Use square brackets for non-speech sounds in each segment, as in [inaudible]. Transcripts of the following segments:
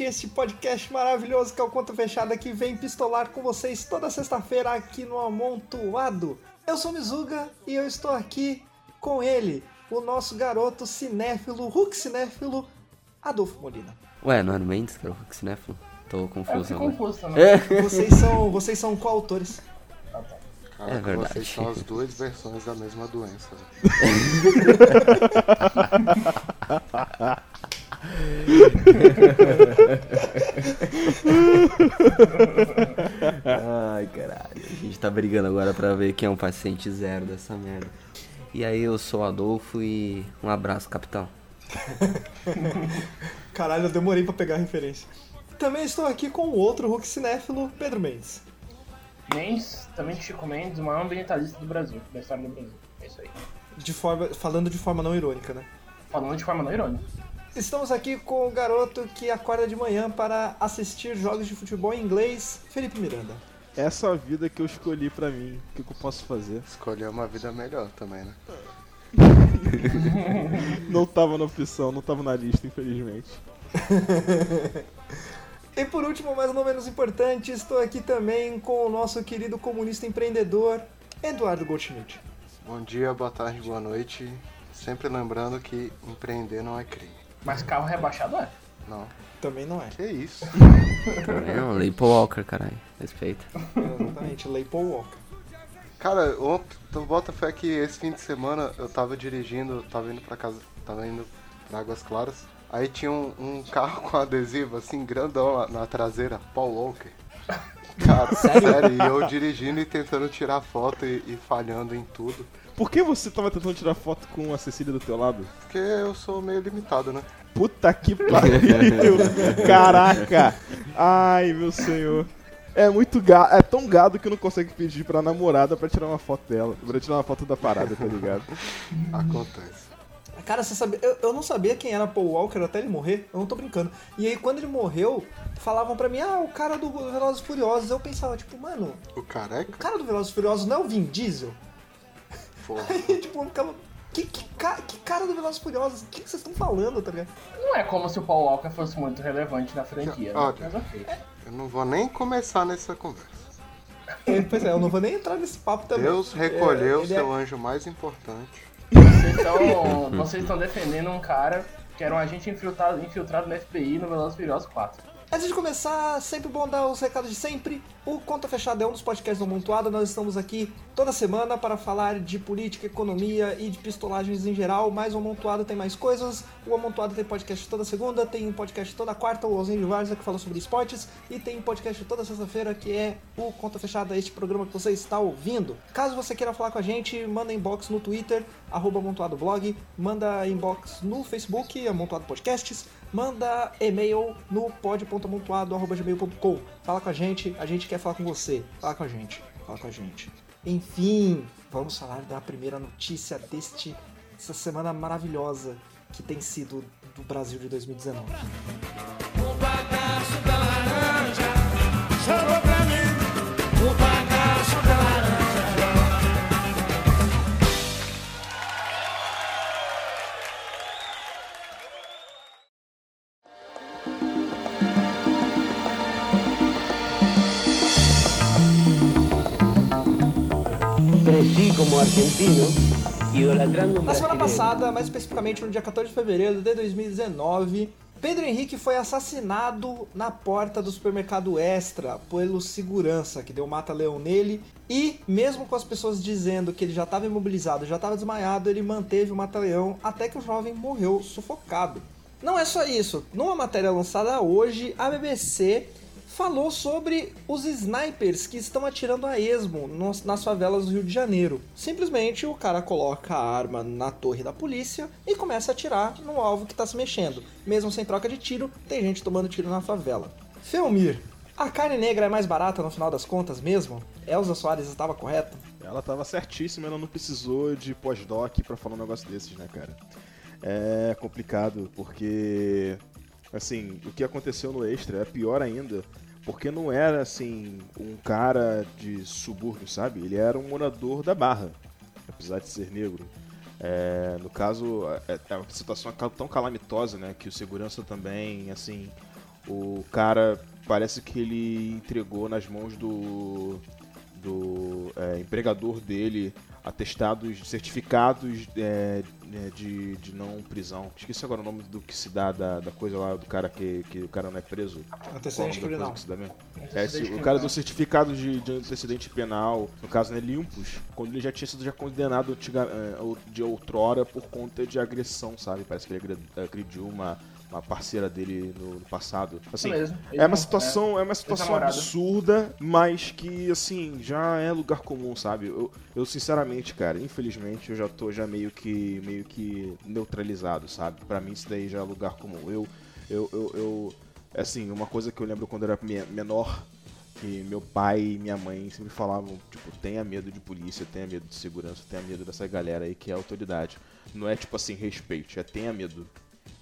gente, esse podcast maravilhoso que é o Conta Fechada que vem pistolar com vocês toda sexta-feira aqui no Amontoado. Eu sou Mizuga e eu estou aqui com ele, o nosso garoto cinéfilo, Hulk cinéfilo, Adolfo Molina. Ué, não era Mendes que era o Hulk cinéfilo? Tô confuso É, agora. confuso também. É. [laughs] Vocês são, vocês são coautores. Caraca, É verdade. vocês são as duas versões da mesma doença. [laughs] Ai, caralho. A gente tá brigando agora pra ver quem é um paciente zero dessa merda. E aí, eu sou o Adolfo e um abraço, capitão. [laughs] Caralho, eu demorei pra pegar a referência. Também estou aqui com o outro Hulk cinéfilo, Pedro Mendes. Mendes, também Chico Mendes, o maior ambientalista do Brasil, da história do Brasil. É isso aí. De forma, falando de forma não irônica, né? Falando de forma não irônica. Estamos aqui com o garoto que acorda de manhã para assistir jogos de futebol em inglês, Felipe Miranda. Essa é a vida que eu escolhi pra mim. O que, que eu posso fazer? Escolher uma vida melhor também, né? [laughs] Não tava na opção, não tava na lista, infelizmente. [laughs] E por último, mas não menos importante, estou aqui também com o nosso querido comunista empreendedor, Eduardo Goldschmidt. Bom dia, boa tarde, boa noite. Sempre lembrando que empreender não é crime. Mas carro rebaixado é. Não. Também não é. Que isso? Tá vendo? Lei Paul Walker, caralho. Respeita. Exatamente, Lei Paul Walker. Cara, ontem, tu bota fé que esse fim de semana eu tava dirigindo, tava indo pra casa, tava indo pra Águas Claras. Aí tinha um, um carro com adesivo assim, grandão na, na traseira, Paul Walker. Cara, sério? e eu dirigindo e tentando tirar foto e, e falhando em tudo. Por que você tava tentando tirar foto com a Cecília do teu lado? Porque eu sou meio limitado, né? Puta que [laughs] pariu! Caraca! Ai, meu senhor. É muito gado, é tão gado que não consegue pedir pra namorada pra tirar uma foto dela. Pra tirar uma foto da parada, tá ligado? [laughs] Acontece. Cara, você sabia, eu, eu não sabia quem era Paul Walker até ele morrer, eu não tô brincando. E aí quando ele morreu, falavam pra mim, ah, o cara do Velozes e Furiosos. Eu pensava, tipo, mano, O careca? o cara do Velozes e Furiosos não é o Vin Diesel? [laughs] Aí, tipo, eu ficava, que, que, ca- que cara do Velozes e Furiosos? O que, que vocês estão falando, tá ligado? Não é como se o Paul Walker fosse muito relevante na franquia, né? Olha. Ok. Eu não vou nem começar nessa conversa. É, pois é, eu não vou nem entrar nesse papo também. Deus recolheu É, seu é- anjo mais importante. Vocês estão vocês estão defendendo um cara que era um agente infiltrado, infiltrado no FBI no Velozes e Furiosos 4. Antes de começar, sempre bom dar os recados de sempre. O Conta Fechada é um dos podcasts do Amontoado. Nós estamos aqui toda semana para falar de política, economia e de pistolagens em geral. Mas o Amontoado tem mais coisas. O Amontoado tem podcast toda segunda, tem um podcast toda quarta, o Alzheimer de Várzea, que fala sobre esportes. E tem um podcast toda sexta-feira, que é o Conta Fechada, este programa que você está ouvindo. Caso você queira falar com a gente, manda inbox no Twitter, arroba Amontoado Blog. Manda inbox no Facebook, Amontoado Podcasts manda e-mail no pod.amontoado.gmail.com. Fala com a gente, a gente quer falar com você. Fala com a gente, fala com a gente. Enfim, vamos falar da primeira notícia deste essa semana maravilhosa que tem sido do Brasil de 2019. Como argentino, idolatrando Na semana passada, mais especificamente no dia 14 de fevereiro de 2019, Pedro Henrique foi assassinado na porta do supermercado Extra pelo segurança que deu mata-leão nele. E, mesmo com as pessoas dizendo que ele já estava imobilizado, já estava desmaiado, ele manteve o mata-leão até que o jovem morreu sufocado. Não é só isso. Numa matéria lançada hoje, a BBC falou sobre os snipers que estão atirando a esmo nas favelas do Rio de Janeiro. Simplesmente o cara coloca a arma na torre da polícia e começa a atirar no alvo que está se mexendo. Mesmo sem troca de tiro, tem gente tomando tiro na favela. Felmir, a carne negra é mais barata no final das contas mesmo? Elza Soares estava correta? Ela tava certíssima, ela não precisou de pós-doc pra falar um negócio desses, né, cara? É complicado, porque. Assim, o que aconteceu no Extra é pior ainda, porque não era, assim, um cara de subúrbio, sabe? Ele era um morador da Barra, apesar de ser negro. É, no caso, é, é uma situação tão calamitosa, né, que o segurança também, assim, o cara parece que ele entregou nas mãos do, do é, empregador dele atestados, certificados é, é, de, de não prisão. Esqueci agora o nome do que se dá da, da coisa lá do cara que, que o cara não é preso. Antecedente Qual é que se dá mesmo? É, esse- o cara do certificado de, de antecedente penal, no caso, né, limpos, quando ele já tinha sido já condenado é, de outrora por conta de agressão, sabe? Parece que ele agre- agrediu uma, uma parceira dele no, no passado. Assim, é ele uma situação, é uma situação absurda, mas que, assim, já é lugar comum, sabe? Eu, eu, sinceramente, cara, infelizmente, eu já tô já meio que, meio que neutralizado, sabe? Pra mim isso daí já é lugar comum. Eu, eu, eu, eu assim, uma coisa que eu lembro quando eu era me- menor, que meu pai e minha mãe sempre falavam, tipo, tenha medo de polícia, tenha medo de segurança, tenha medo dessa galera aí que é autoridade. Não é tipo assim, respeite, é tenha medo.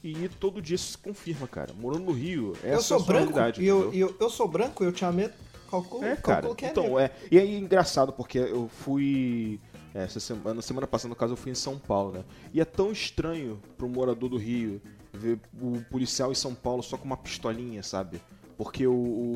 E todo dia isso se confirma, cara. Morando no Rio, essa eu sou é a branco realidade, eu, eu, eu sou branco eu tinha medo. Calculo, É, cara. calculo que é então, negro. é. E aí é engraçado, porque eu fui. é, Essa semana, semana passada, no caso, eu fui em São Paulo, né? E é tão estranho pro morador do Rio ver o policial em São Paulo só com uma pistolinha, sabe? Porque o,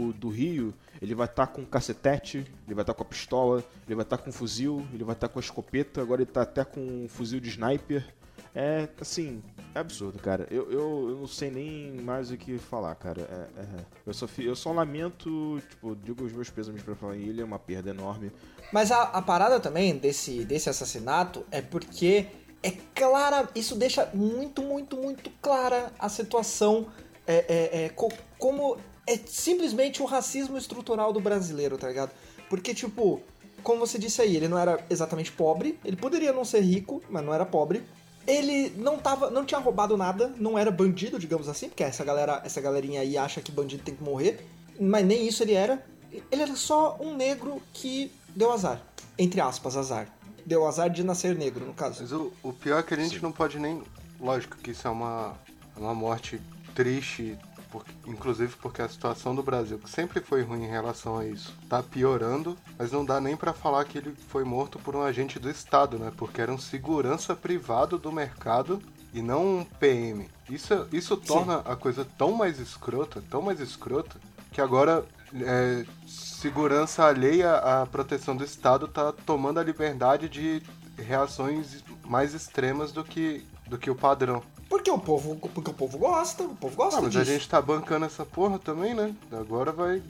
o do Rio, ele vai estar com cacetete, ele vai estar com a pistola, ele vai estar com um fuzil, ele vai estar com a escopeta, agora ele tá até com um fuzil de sniper. É, assim, é absurdo, cara. Eu, eu, eu não sei nem mais o que falar, cara. É, é, eu, só, eu só lamento, tipo, digo os meus pêsames pra família, é uma perda enorme. Mas a, a parada também desse, desse assassinato é porque é clara, isso deixa muito, muito, muito clara a situação, é, é, é, co- como é simplesmente o racismo estrutural do brasileiro, tá ligado? Porque, tipo, como você disse aí, ele não era exatamente pobre, ele poderia não ser rico, mas não era pobre. Ele não tava, não tinha roubado nada, não era bandido, digamos assim, porque essa galera, essa galerinha aí acha que bandido tem que morrer, mas nem isso ele era. Ele era só um negro que deu azar, entre aspas, azar. Deu azar de nascer negro, no caso. Mas o, o pior é que a gente não pode nem. Lógico que isso é uma, uma morte triste, por- inclusive porque a situação do Brasil, que sempre foi ruim em relação a isso, tá piorando, mas não dá nem pra falar que ele foi morto por um agente do Estado, né? Porque era um segurança privado do mercado e não um PM. Isso, isso torna a coisa tão mais escrota, tão mais escrota, que agora é, segurança alheia à proteção do Estado tá tomando a liberdade de reações mais extremas do que, do que o padrão. Porque o povo, porque o povo gosta, o povo gosta Ah, mas disso. a gente tá bancando essa porra também, né? Agora vai.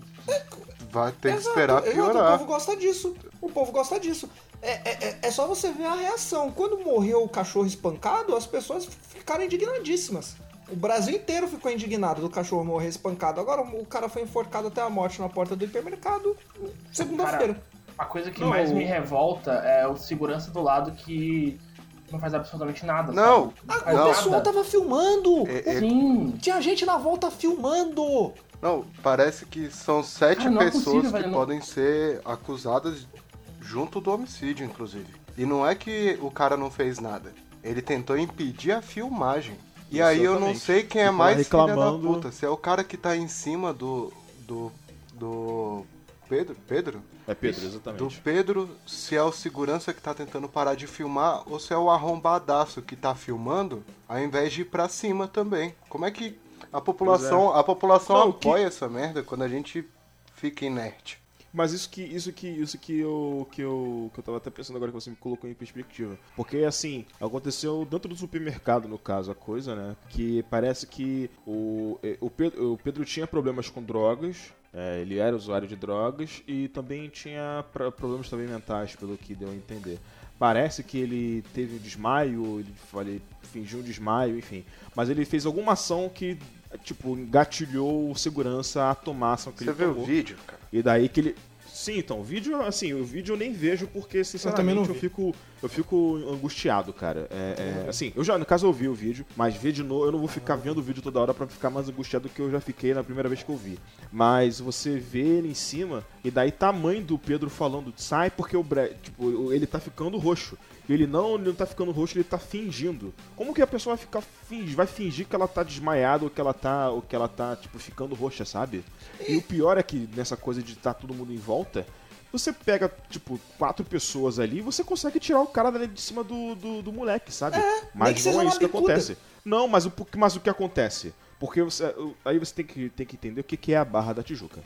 Vai ter que Exato, esperar exato, piorar. O povo gosta disso. O povo gosta disso. É, é, é- é só você ver a reação. Quando morreu o cachorro espancado, as pessoas ficaram indignadíssimas. O Brasil inteiro ficou indignado do cachorro morrer espancado. Agora o cara foi enforcado até a morte na porta do hipermercado segunda-feira. A coisa que Não, mais me revolta é o segurança do lado que não faz absolutamente nada. Não, sabe? Ah, Não o faz pessoal nada. tava filmando! É- é- Sim. Tinha gente na volta filmando! Não, parece que são sete Cara, não é pessoas possível, que velho, não- podem ser acusadas junto do homicídio, inclusive. E não é que o cara não fez nada. Ele tentou impedir a filmagem. E aí eu não sei quem é mais filha da reclamando. puta. Se é o cara que tá em cima do. do. do. Pedro? Pedro? É Pedro, Do exatamente. Pedro, se é o segurança que tá tentando parar de filmar, ou se é o arrombadaço que tá filmando, ao invés de ir pra cima também. Como é que a população, a população Não, que- apoia essa merda quando a gente fica inerte? Mas isso que isso que isso que eu que eu que eu tava até pensando agora que você me colocou em perspectiva. Porque assim, aconteceu dentro do supermercado no caso a coisa, né? Que parece que o eh, o Pedro, o Pedro tinha problemas com drogas, é, ele era usuário de drogas e também tinha problemas também mentais, pelo que deu a entender. Parece que ele teve um desmaio, ele falei, fingiu um desmaio, enfim. Mas ele fez alguma ação que, tipo, engatilhou o segurança a tomar a ação que Você ele vê o tomou. vídeo, cara? E daí que ele. Sim, então, o vídeo, assim, o vídeo eu nem vejo porque, sinceramente, eu, vi. fico, eu fico angustiado, cara. É, é, assim, eu já, no caso, eu vi o vídeo, mas ver de novo, eu não vou ficar vendo o vídeo toda hora pra ficar mais angustiado do que eu já fiquei na primeira vez que eu vi. Mas você vê ele em cima, e daí mãe do Pedro falando, sai porque o Bre... tipo, ele tá ficando roxo. E ele não, ele não tá ficando roxo, ele tá fingindo. Como que a pessoa vai ficar fingi- vai fingir que ela tá desmaiada ou que ela tá, ou que ela tá tipo ficando roxa, sabe? E o pior é que nessa coisa de estar todo mundo em volta, você pega, tipo, quatro pessoas ali e você consegue tirar o cara de cima do, do, do moleque, sabe? nem mas não é isso que bicuda. acontece. Não, mas o, mas o que acontece? Porque você, aí você tem que, tem que entender o que que é a Barra da Tijuca.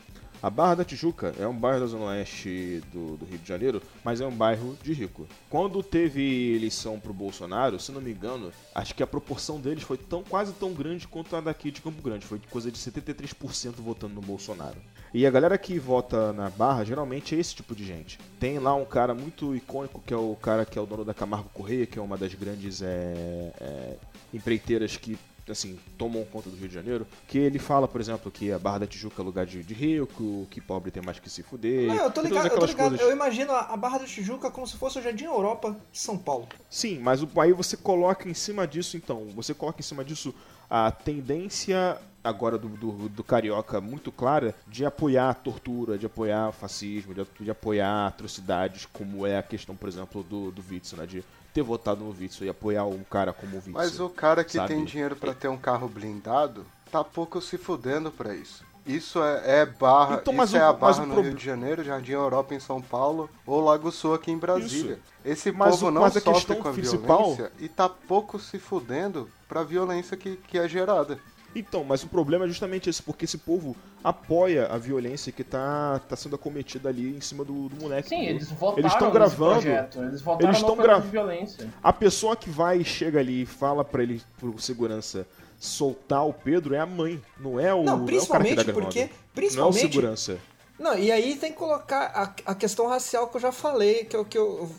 A Barra da Tijuca é um bairro da Zona Oeste do, do Rio de Janeiro, mas é um bairro de rico. Quando teve eleição pro Bolsonaro, se não me engano, acho que a proporção deles foi tão, quase tão grande quanto a daqui de Campo Grande. Foi coisa de 73% votando no Bolsonaro. E a galera que vota na Barra geralmente é esse tipo de gente. Tem lá um cara muito icônico que é o cara que é o dono da Camargo Correia, que é uma das grandes é, é, empreiteiras que assim, tomam conta do Rio de Janeiro, que ele fala, por exemplo, que a Barra da Tijuca é lugar de, de rico, que pobre tem mais que se fuder. Não, eu tô ligado, eu tô ligado. coisas. Eu imagino a Barra da Tijuca como se fosse o Jardim Europa de São Paulo. Sim, mas o- aí você coloca em cima disso, então, você coloca em cima disso a tendência agora do, do, do carioca muito clara de apoiar a tortura, de apoiar o fascismo, de, de apoiar atrocidades, como é a questão, por exemplo, do, do Witzel, né? De ter votado no Witzel e apoiar um cara como o Witzel. Mas o cara que sabe? tem dinheiro pra ter um carro blindado, tá pouco se fudendo pra isso. Isso é, é barra, Então, mas isso o- é a barra no Rio de Janeiro, Jardim Europa em São Paulo ou Lago Sul aqui em Brasília. Isso. Esse Mas povo o- não sofre com a principal- violência e tá pouco se fudendo pra violência que, que é gerada. Então, mas o problema é justamente esse, porque esse povo apoia a violência que tá, tá sendo acometida ali em cima do, do moleque. Sim, entendeu? eles votaram Eles estão nesse gravando. projeto. Eles votaram eles estão gra- de violência. A pessoa que vai e chega ali e fala pra ele, pro segurança, soltar o Pedro é a mãe, não é o, Não, não é o cara que dá principalmente porque. Não é o Principalmente. segurança. Não, e aí tem que colocar a, a questão racial que eu já falei, que eu, que eu.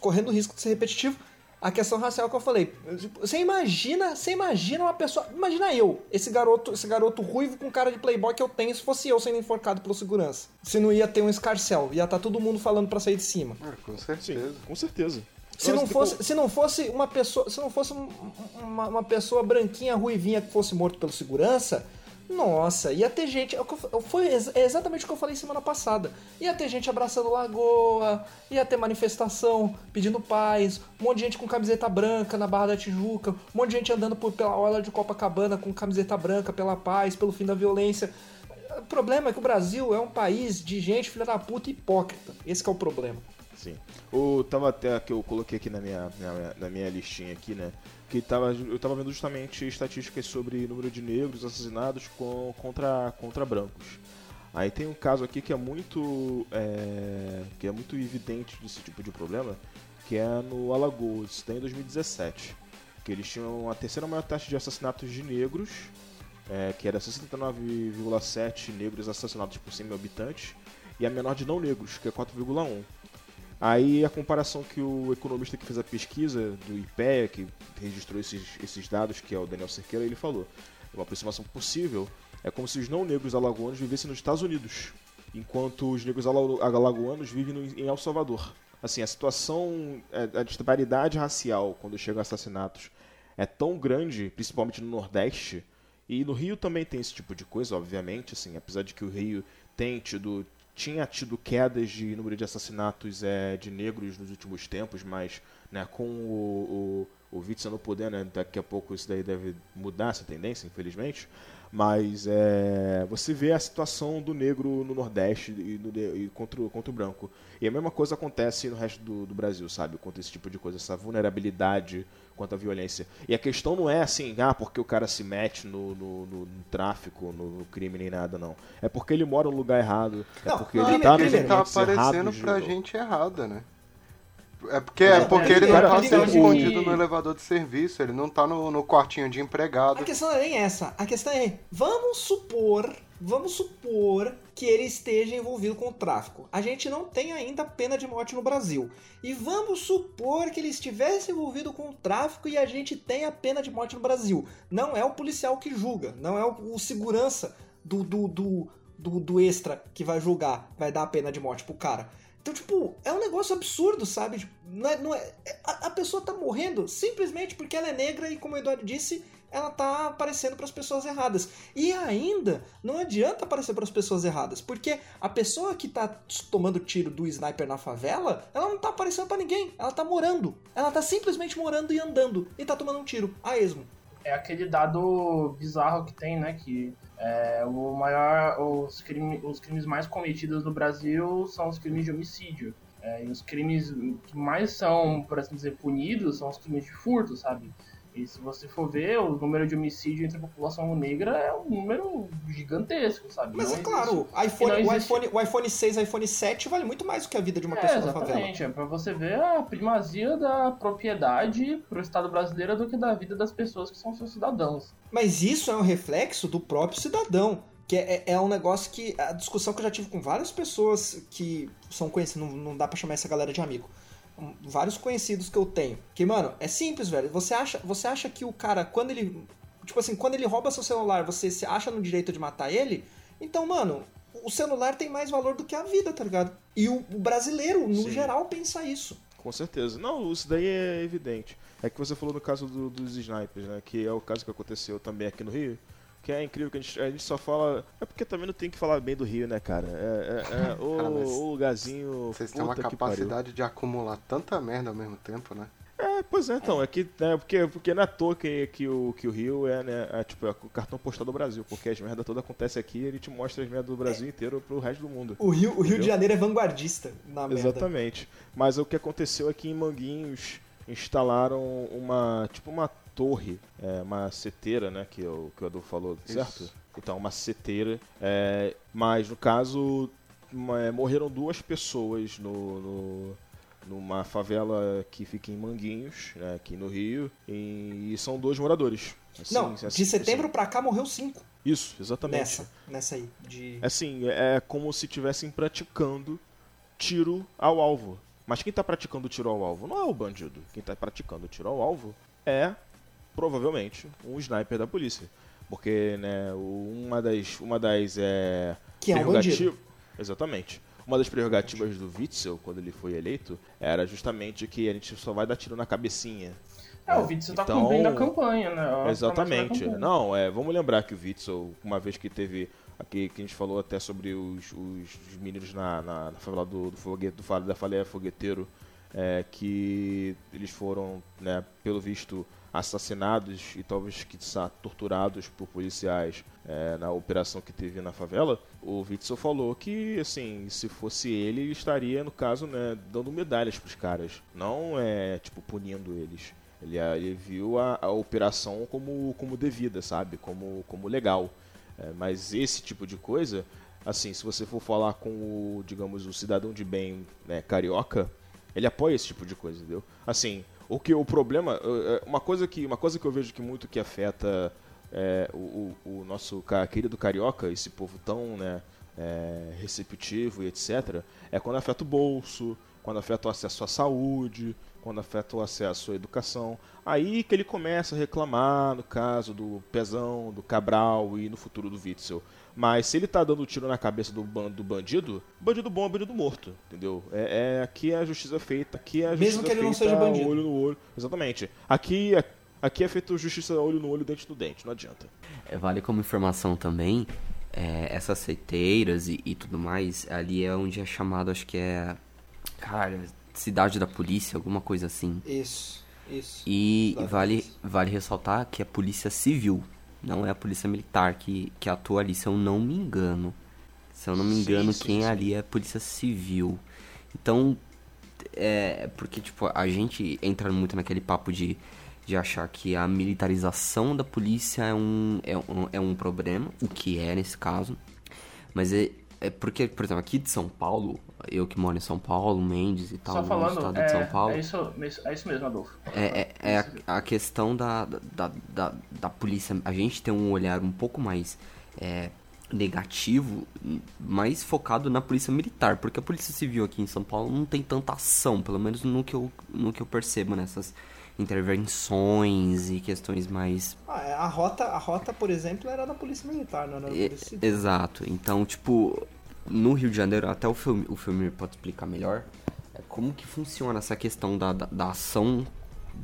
correndo o risco de ser repetitivo. A questão racial que eu falei. Você imagina, você imagina uma pessoa. Imagina eu, esse garoto, esse garoto ruivo com cara de playboy que eu tenho, se fosse eu sendo enforcado pelo segurança. Se não ia ter um escarcel, ia estar todo mundo falando pra sair de cima. É, com Sim, certeza. com certeza. Se não, tipo, fosse, se não fosse uma pessoa, se não fosse um- uma, uma pessoa branquinha, ruivinha que fosse morto pelo segurança, nossa, ia ter gente. é Foi é exatamente o que eu falei semana passada. Ia ter gente abraçando lagoa, ia ter manifestação pedindo paz, um monte de gente com camiseta branca na Barra da Tijuca, um monte de gente andando por, pela orla de Copacabana com camiseta branca pela paz, pelo fim da violência. O problema é que o Brasil é um país de gente filha da puta hipócrita. Esse é o problema. Sim. O, tava até que eu coloquei aqui na minha, na, na minha listinha aqui, né? Que tava, eu tava vendo justamente estatísticas sobre número de negros assassinados com, contra, contra brancos. Aí tem um caso aqui que é muito é, que é muito evidente desse tipo de problema, que é no Alagoas, tem em 2017, que eles tinham a terceira maior taxa de assassinatos de negros, é, que era 69,7 negros assassinados por 100 mil habitantes, e a menor de não negros, que é 4,1. Aí a comparação que o economista que fez a pesquisa do IPEA, que registrou esses, esses dados, que é o Daniel Cerqueira, ele falou: uma aproximação possível é como se os não negros alagoanos vivessem nos Estados Unidos, enquanto os negros ala- alagoanos vivem no- em El Salvador. Assim, a situação, é, a disparidade racial quando chegam assassinatos é tão grande, principalmente no Nordeste, e no Rio também tem esse tipo de coisa, obviamente, assim, apesar de que o Rio tem tido tinha tido quedas de número de assassinatos é, de negros nos últimos tempos, mas né, com o, o, o Witzel no poder, né, daqui a pouco isso daí deve mudar essa tendência, infelizmente. Mas é, você vê a situação do negro no Nordeste e, no, e contra, contra o branco. E a mesma coisa acontece no resto do, do Brasil, sabe? Contra esse tipo de coisa, essa vulnerabilidade quanto à violência. E a questão não é assim, ah, porque o cara se mete no, no, no- no tráfico, no, no crime nem nada, não. É porque ele mora no lugar errado, é Não, porque não, ele primeiro- tá nos primeiro- Ele tá aparecendo errados. pra gente errada, né? É porque, é porque ele não tá sendo escondido no elevador de serviço, ele não tá no, no quartinho de empregado. A questão não é nem essa. A questão é, vamos supor, vamos supor que ele esteja envolvido com o tráfico. A gente não tem ainda pena de morte no Brasil. E vamos supor que ele estivesse envolvido com o tráfico e a gente tenha pena de morte no Brasil. Não é o policial que julga, não é o, o segurança do, do, do, do, do extra que vai julgar, vai dar a pena de morte pro cara. Então, tipo, é um negócio absurdo, sabe? Não é, não é, a, a pessoa tá morrendo simplesmente porque ela é negra e, como o Eduardo disse, ela tá aparecendo para as pessoas erradas. E ainda não adianta aparecer para as pessoas erradas, porque a pessoa que tá tomando tiro do sniper na favela, ela não tá aparecendo para ninguém, ela tá morando. Ela tá simplesmente morando e andando e tá tomando um tiro a esmo. É aquele dado bizarro que tem, né? Que é, o maior, os, crime, os crimes mais cometidos no Brasil são os crimes de homicídio. É, e os crimes que mais são, por assim dizer, punidos são os crimes de furto, sabe? E se você for ver, o número de homicídio entre a população negra é um número gigantesco, sabe? Mas Não é claro, iPhone, o, existe- iPhone, o iPhone 6 e o iPhone 7 vale muito mais do que a vida de uma É, pessoa na favela. exatamente. É pra você ver a primazia da propriedade pro Estado brasileiro do que da vida das pessoas que são seus cidadãos. Mas isso é um reflexo do próprio cidadão. Que é, é um negócio que. A discussão que eu já tive com várias pessoas que são conhecidas, não, não dá pra chamar essa galera de amigo. Vários conhecidos que eu tenho. Que, mano, é simples, velho. Você acha, você acha que o cara, quando ele. Tipo assim, quando ele rouba seu celular, você se acha no direito de matar ele? Então, mano, o celular tem mais valor do que a vida, tá ligado? E o, o brasileiro, no Sim. geral, pensa isso. Com certeza. Não, isso daí é evidente. É que você falou no caso do- dos snipers, né? Que é o caso que aconteceu também aqui no Rio. Que é incrível que a gente, a gente só fala. É porque também não tem que falar bem do Rio, né, cara? É, é- é o, [laughs] Cara, o lugarzinho. Vocês têm uma que capacidade de acumular tanta merda ao mesmo tempo, né? É, pois é, então. É que, né, porque, porque não é à toa que, que, o, que o Rio é, né, é, tipo, é o cartão postal do Brasil. Porque as merdas todas acontecem aqui e ele te mostra as merdas do Brasil inteiro pro resto do mundo. O Rio, o Rio de Janeiro é vanguardista na merda. Exatamente. Mas o que aconteceu aqui em Manguinhos instalaram uma tipo uma torre, é, uma seteira, né, que o que o Adolfo falou, certo? Isso. Então uma seteira, é, mas no caso uma- é, morreram duas pessoas no, no- numa favela que fica em Manguinhos, né, aqui no Rio, e, são dois moradores. Assim, Não, assim, de setembro assim. pra cá morreu cinco Isso, exatamente. nessa, nessa aí. De... Assim, é como se estivessem praticando tiro ao alvo. Mas quem está praticando tiro ao alvo não é o bandido. Quem está praticando tiro ao alvo é, provavelmente, um sniper da polícia. Porque, né, uma das, uma das é, Que é um bandido. Exatamente. Uma das prerrogativas do Witzel, quando ele foi eleito, era justamente que a gente só vai dar tiro na cabecinha. É, o Witzel tá Então- cumprindo a campanha, né? Da Exatamente. campanha. Não, é, vamos lembrar que o Witzel, uma vez que teve. Aqui que a gente falou até sobre os, os- os meninos na, na, na favela do, do, foguete, do Fale- da Falha Fogueteiro, é, que eles foram, né, pelo visto, assassinados e talvez que torturados por policiais é, na operação que teve na favela, o Witzel falou que, assim, se fosse ele, ele estaria, no caso, né, dando medalhas pros caras. Não é, tipo, punindo eles. Ele, ele viu a, a operação como, como devida, sabe? Como, como legal. É, mas esse tipo de coisa, assim, se você for falar com o, digamos, o cidadão de bem né, carioca, ele apoia esse tipo de coisa, entendeu? Assim, o que o problema, é, uma coisa que, uma coisa que eu vejo que muito que afeta é, o, o, nosso querido carioca, esse povo tão, né, é, receptivo e etc, é quando afeta o bolso, quando afeta o acesso à saúde, quando afeta o acesso à educação. Aí que ele começa a reclamar, no caso do Pezão, do Cabral e no futuro do Witzel. Mas se ele tá dando tiro na cabeça do, ban- do bandido, bandido bom é bandido morto, entendeu? É, é- aqui é a justiça feita, aqui é a Mesmo justiça que ele não feita seja bandido. olho no olho. Exatamente. Aqui, aqui é feito justiça olho no olho, dente no dente, não adianta. É, Vale como informação também, é, essas seteiras e, e tudo mais, ali é onde é chamado, acho que é. Cara, cidade da polícia, alguma coisa assim. Isso, isso. E vale, vale ressaltar que é a polícia civil, não é a polícia militar que, que atua ali, se eu não me engano. Se eu não me Sim, engano, sim, quem sim. ali é a polícia civil. Então, é porque, tipo, a gente entra muito naquele papo de, de achar que a militarização da polícia é um, é, um, é um problema, o que é nesse caso. Mas é, é porque, por exemplo, aqui de São Paulo, eu que moro em São Paulo, Mendes e tal, Só no falando, estado é, de São Paulo. é, isso, é isso mesmo, Adolfo. É, é, é a, a questão da, da, da, da polícia. A gente tem um olhar um pouco mais é, negativo, mais focado na polícia militar, porque a polícia civil aqui em São Paulo não tem tanta ação, pelo menos no que eu, no que eu percebo nessas intervenções e questões mais Ah, é, a rota, a rota, por exemplo, era da polícia militar, não era da polícia civil. Exato. Então, tipo, no Rio de Janeiro, até o filme, o filme pode explicar melhor, é como que funciona essa questão da, da, da ação,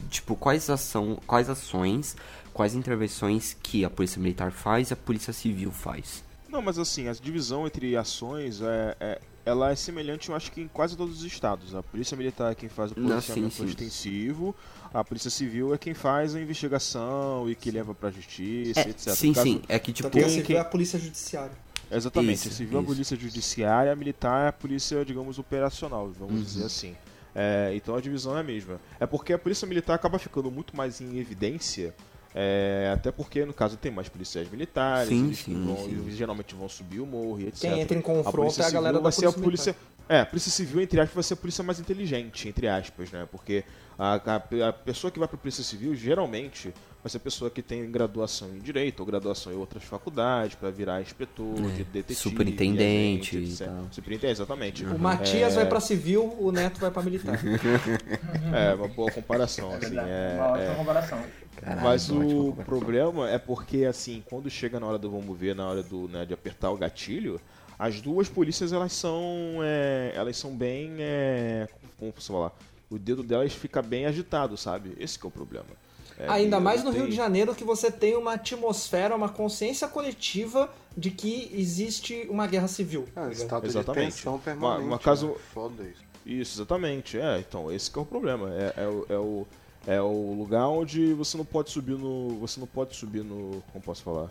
tipo, quais, ação, quais ações, quais intervenções que a Polícia Militar faz e a Polícia Civil faz. Não, mas assim, a divisão entre ações é, é- ela é semelhante, eu acho que em quase todos os estados. A polícia militar é quem faz o policiamento extensivo, a polícia civil é quem faz a investigação e que leva pra justiça, É, etc. sim, caso- sim. É que, tipo, Tanto que a civil é a polícia judiciária. Exatamente, Isso, a civil é a polícia judiciária, a militar é a polícia, digamos, operacional, vamos Uhum. dizer assim. É, então a divisão é a mesma. É porque a polícia militar acaba ficando muito mais em evidência. É, até porque, no caso, tem mais policiais militares, Sim, eles, que sim, vão- sim. eles geralmente vão subir o morro e etc. Quem entra em A confronto polícia é a galera da vai ser a polícia, polícia. É, a polícia civil, entre aspas, vai ser a polícia mais inteligente, entre aspas, né? Porque a, a, a pessoa que vai pra polícia civil, geralmente, vai ser a pessoa que tem graduação em direito ou graduação em outras faculdades pra virar inspetor, É, de detetive, superintendente agente, e. Superintendente, exatamente. O Matias É, vai pra civil, o Neto vai pra militar. [laughs] É, uma boa comparação, É assim. É, Uma ótima é. comparação. Caralho, Mas ótima o comparação. problema é porque, assim, quando chega na hora do vamos ver, na hora do, né, de apertar o gatilho, as duas polícias, elas são, é, elas são bem, é, como posso falar, o dedo delas fica bem agitado, sabe? Esse que é o problema. É, Ainda mais no tem- Rio de Janeiro que você tem uma atmosfera, uma consciência coletiva de que existe uma guerra civil. É, um estado Exatamente. de tensão Uma- permanente. uma caso- né? Foda isso. Isso, exatamente. É, então, esse que é o problema. É, é, o, é, o, é o lugar onde você não pode subir no. Você não pode subir no. Como posso falar?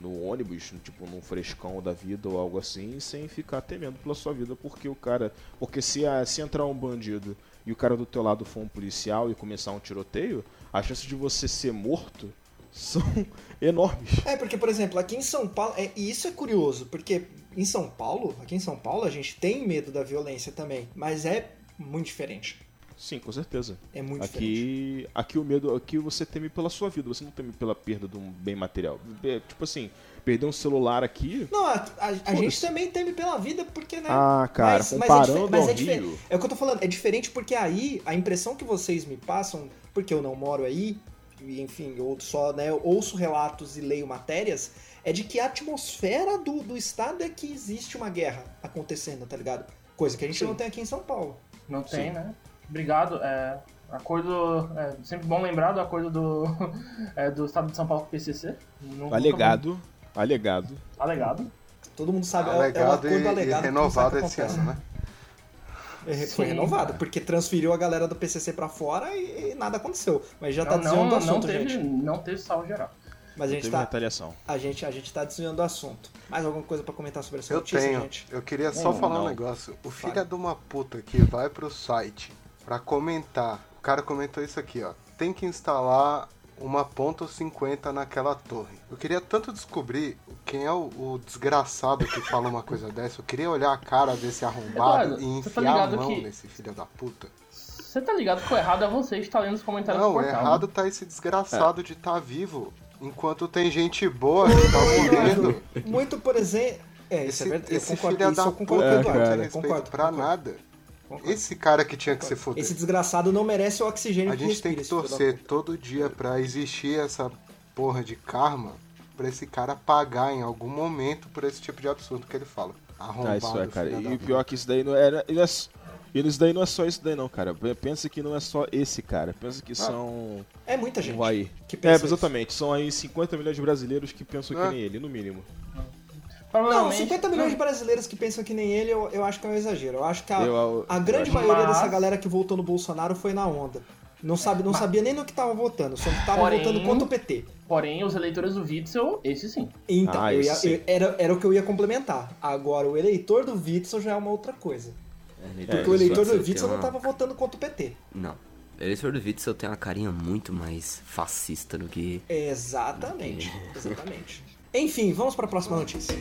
No ônibus, tipo, num frescão da vida ou algo assim, sem ficar temendo pela sua vida, porque o cara. Porque se, se entrar um bandido e o cara do teu lado for um policial e começar um tiroteio, as chances de você ser morto [laughs] são enormes. É, porque, por exemplo, aqui em São Paulo, é, e isso é curioso, porque em São Paulo, aqui em São Paulo, a gente tem medo da violência também, mas é muito diferente. Sim, com certeza. É muito diferente. Aqui, aqui o medo, aqui você teme pela sua vida, você não teme pela perda de um bem material. É, Tipo assim, perder um celular aqui. Não, a, a- a gente também teme pela vida, porque, né? Ah, cara, mas, comparando mas é, mas é diferente. Rio. É o que eu tô falando, é diferente porque aí a impressão que vocês me passam, porque eu não moro aí, e, enfim, eu só né, eu ouço relatos e leio matérias, é de que a atmosfera do, do estado é que existe uma guerra acontecendo, tá ligado? Coisa que a gente Sim. não tem aqui em São Paulo. Não tem, Sim. né? Obrigado. É, acordo. É, sempre bom lembrar do acordo do, [laughs] é, do Estado de São Paulo com o PCC. Nunca- Alegado. Alegado. Alegado. Todo mundo sabe, é o- é o Alegado acordo e, alegado. e renovado esse acontece. ano, né? É, Foi Sim, renovado, porque transferiu a galera do PCC pra fora e, e nada aconteceu. Mas já tá não, desviando do assunto, não teve, gente. não teve salvo geral. Mas a gente Teve tá. A gente, a gente tá desviando do assunto. Mais alguma coisa pra comentar sobre essa Eu notícia, tenho. gente? Eu queria só Não, falar não. um negócio. O filho Fala. de uma puta que vai pro site pra comentar. O cara comentou isso aqui, ó. Tem que instalar uma ponto .50 naquela torre. Eu queria tanto descobrir quem é o, o desgraçado que fala uma coisa [laughs] dessa. Eu queria olhar a cara desse arrombado Eduardo, e tá enfiar a ligado mão que- nesse filho da puta. Você tá ligado que o errado é você estar lendo os comentários Não, do portal. errado né? tá esse desgraçado de estar vivo. Enquanto tem gente boa que tá morrendo. Muito, por exemplo. É, isso Esse, é esse filho da puta não tem respeito concordo, pra concordo, nada. Concordo. Esse cara que tinha que se foder. Esse desgraçado não merece o oxigênio A gente tem que torcer todo dia pra existir essa porra de karma pra esse cara pagar em algum momento por esse tipo de absurdo que ele fala. Arrombado, Ah, isso é, cara. E o pior é que isso daí não era. Não é, isso daí não é só isso daí não, cara. Pensa que não é só esse cara. Pensa que são. É muita gente. Vai. que É, pensa isso. exatamente. São aí 50 milhões de brasileiros que pensam É. que nem ele, no mínimo. Não, Provavelmente. 50 milhões de brasileiros que pensam que nem ele, eu, eu acho que é um exagero. Eu acho que a, Eu- a grande maioria Mas- dessa galera que votou no Bolsonaro foi na onda. Não, sabe, não sabia nem no que tava votando, só tava Porém- votando contra o PT. Porém, os eleitores do Witzel, esse sim. Então, Ah, eu ia- sim. eu- era, era o que eu ia complementar. Agora, o eleitor do Witzel já é uma outra coisa. Porque É, o eleitor do Witzel não uma- tava votando contra o PT. Não. O eleitor do Witzel tem uma carinha muito mais fascista do que. Exatamente. Exatamente. Enfim, vamos para a próxima notícia.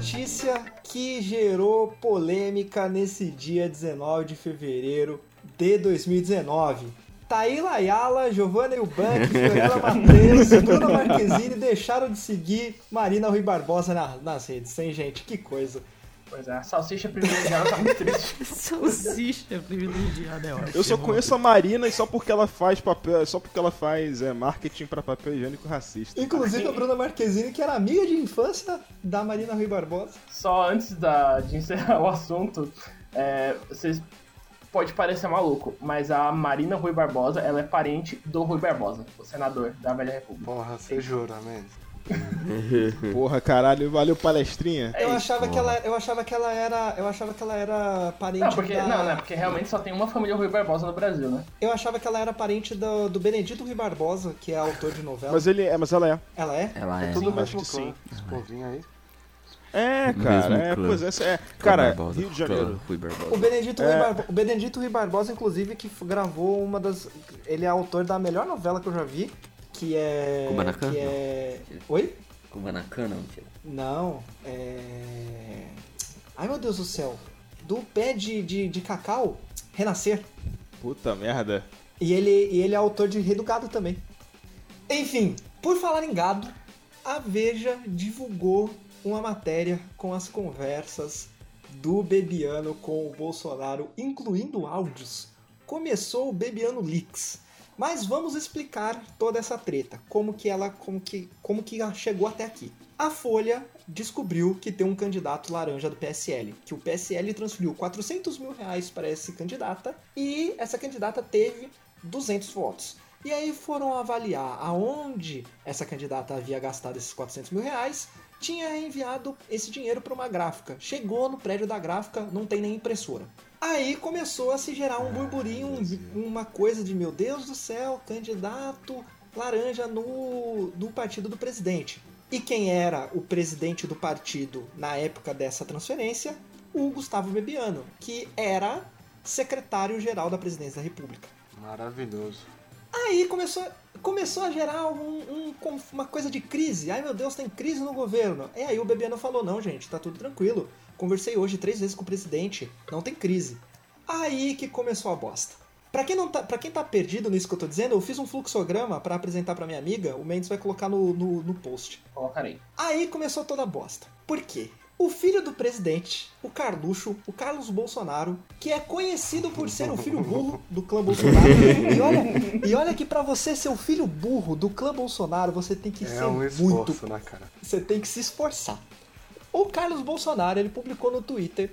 Notícia que gerou polêmica nesse dia 19 de fevereiro de 2019. Taíla Ayala, Giovanna Eubank, Fiorella Matheus, [laughs] Bruna Marquezine deixaram de seguir Marina Rui Barbosa na- nas redes, hein, gente? Que coisa. Pois é, a salsicha privilegiada tá muito triste. [laughs] Salsicha privilegiada é ótimo. Eu só conheço a Marina e só porque ela faz papel, só porque ela faz é, marketing pra papel higiênico racista. Inclusive a Bruna Marquezine, que era amiga de infância da Marina Rui Barbosa. Só antes da, de encerrar o assunto, é, vocês pode parecer maluco, mas a Marina Rui Barbosa, ela é parente do Rui Barbosa, o senador da Velha República. Porra, você jura mesmo? [laughs] Porra, caralho, valeu palestrinha. Eu isso, achava, que ela, eu achava que ela era. Eu achava que ela era parente Não, porque, da. não, não, porque realmente só tem uma família Rui Barbosa no Brasil, né? Eu achava que ela era parente do, do Benedito Rui Barbosa, que é autor de novela. Mas ele é, mas ela é. Ela é? Ela é. Tudo acho mesmo que sim. Esse povinho aí. É, cara, é, pois é, essa é. Cara, Barbosa, Rio de Janeiro. Rui Barbosa. O Benedito, É. Rui Barbo- o Benedito Rui Barbosa, inclusive, que gravou uma das. Ele é autor da melhor novela que eu já vi, que é. Kubanacan? Que é. Oi? Kubanacan, não, tio. Não, é. Ai meu Deus do céu. Do pé de, de, de cacau, Renascer. Puta merda. E ele, e ele é autor de Rei do Gado também. Enfim, por falar em gado, a Veja divulgou uma matéria com as conversas do Bebiano com o Bolsonaro, incluindo áudios. Começou o Bebiano Leaks. Mas vamos explicar toda essa treta, como que ela, como que, como que chegou até aqui. A Folha descobriu que tem um candidato laranja do PSL, que o PSL transferiu 400 mil reais para essa candidata e essa candidata teve 200 votos. E aí foram avaliar aonde essa candidata havia gastado esses 400 mil reais, tinha enviado esse dinheiro para uma gráfica. Chegou no prédio da gráfica, não tem nem impressora. Aí começou a se gerar um burburinho, um- uma coisa de meu Deus do céu, candidato laranja no, no partido do presidente. E quem era o presidente do partido na época dessa transferência? O Gustavo Bebiano, que era secretário-geral da presidência da República. Maravilhoso. Aí começou, começou a gerar um- um uma coisa de crise. Ai meu Deus, tem crise no governo. E aí o Bebiano falou: não, gente, tá tudo tranquilo. Conversei hoje três vezes com o presidente, não tem crise. Aí que começou a bosta. Pra quem, não tá, pra quem tá perdido nisso que eu tô dizendo, eu fiz um fluxograma pra apresentar pra minha amiga, o Mendes vai colocar no, no, no post. Colocarei. Aí começou toda a bosta. Por quê? O filho do presidente, o Carluxo, o Carlos Bolsonaro, que é conhecido por ser o filho burro do clã Bolsonaro. E olha, e olha que pra você ser o filho burro do clã Bolsonaro, você tem que É ser um esforço, muito. né, cara? Você tem que se esforçar. O Carlos Bolsonaro, ele publicou no Twitter,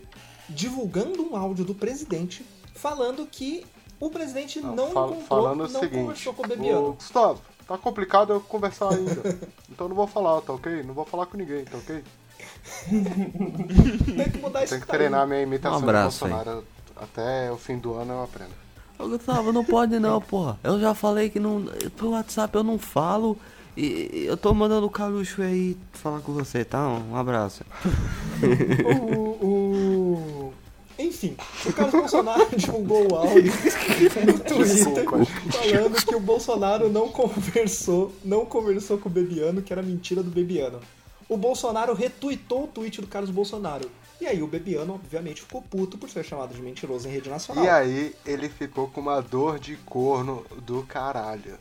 divulgando um áudio do presidente, falando que o presidente não, fal- encontrou, falando o não seguinte, conversou com o Bebiano. Gustavo, tá complicado eu conversar ainda. então não vou falar, tá ok? Não vou falar com ninguém, tá ok? [laughs] Tem que mudar isso Tem que treinar minha imitação Um do abraço aí. Bolsonaro. Até o fim do ano eu aprendo. Ô Gustavo, não pode não, porra. Eu já falei que não. Pelo WhatsApp eu não falo. E eu tô mandando o Caluxo aí falar com você, tá? Um abraço. o, o- Enfim, o Carlos Bolsonaro [laughs] divulgou o áudio no Twitter falando que o Bolsonaro não conversou, não conversou com o Bebiano, que era mentira do Bebiano. O Bolsonaro retuitou o tweet do Carlos Bolsonaro. E aí o Bebiano, obviamente, ficou puto por ser chamado de mentiroso em rede nacional. E aí ele ficou com uma dor de corno do caralho.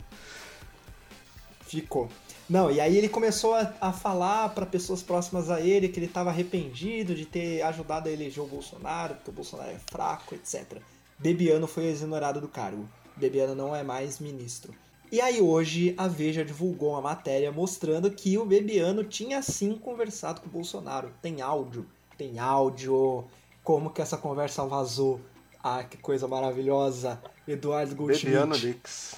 Ficou. Não, e aí ele começou a, a falar para pessoas próximas a ele que ele estava arrependido de ter ajudado a eleger o Bolsonaro, porque o Bolsonaro é fraco, etc. Bebiano foi exonerado do cargo. Bebiano não é mais ministro. E aí hoje a Veja divulgou uma matéria mostrando que o Bebiano tinha sim conversado com o Bolsonaro. Tem áudio, tem áudio. Como que essa conversa vazou? Ah, que coisa maravilhosa. Eduardo Bebiano Goldschmidt. Leaks.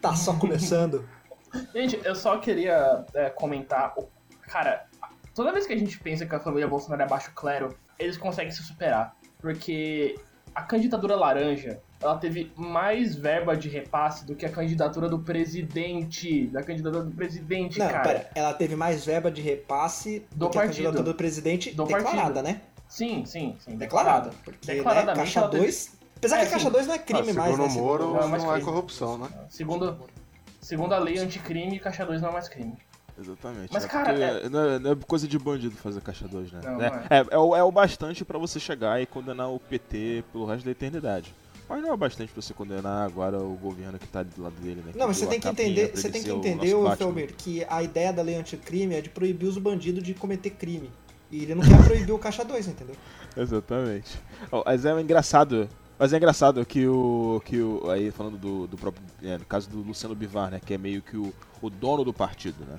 Tá só começando. [laughs] Gente, eu só queria é, comentar. o- Cara, toda vez que a gente pensa que a família Bolsonaro é baixo clero, eles conseguem se superar. Porque a candidatura laranja, ela teve mais verba de repasse do que a candidatura do presidente. Da candidatura do presidente, Não, cara. pera, ela teve mais verba de repasse do, Do que a partido. candidatura do presidente Do declarada, partido. né? Sim, sim, sim. Declarada. Declarada. Porque, né, caixa ela teve- 2... Apesar É, que a caixa sim. 2 não é Ah, crime mais, segundo né? o Moro, Não, não, mas é crime. corrupção, né? Segundo, segundo a lei anticrime, caixa 2 não é mais crime. Exatamente. Mas, é cara, é- Não, é, não é coisa de bandido fazer caixa 2, né? Não, é, não é. é o, é o bastante pra você chegar e condenar o PT pelo resto da eternidade. Mas não é o bastante pra você condenar agora o governo que tá do lado dele, né? Não, mas você tem a que capinha entender, você tem que o entender, Batman. Felmer, que a ideia da lei anticrime é de proibir os bandidos de cometer crime. E ele não quer proibir o caixa 2, entendeu? [laughs] Exatamente. Ó, Mas é engraçado. Mas é engraçado que o. que o Aí falando do, do próprio. é, no caso do Luciano Bivar, né? Que é meio que o, o dono do partido, né?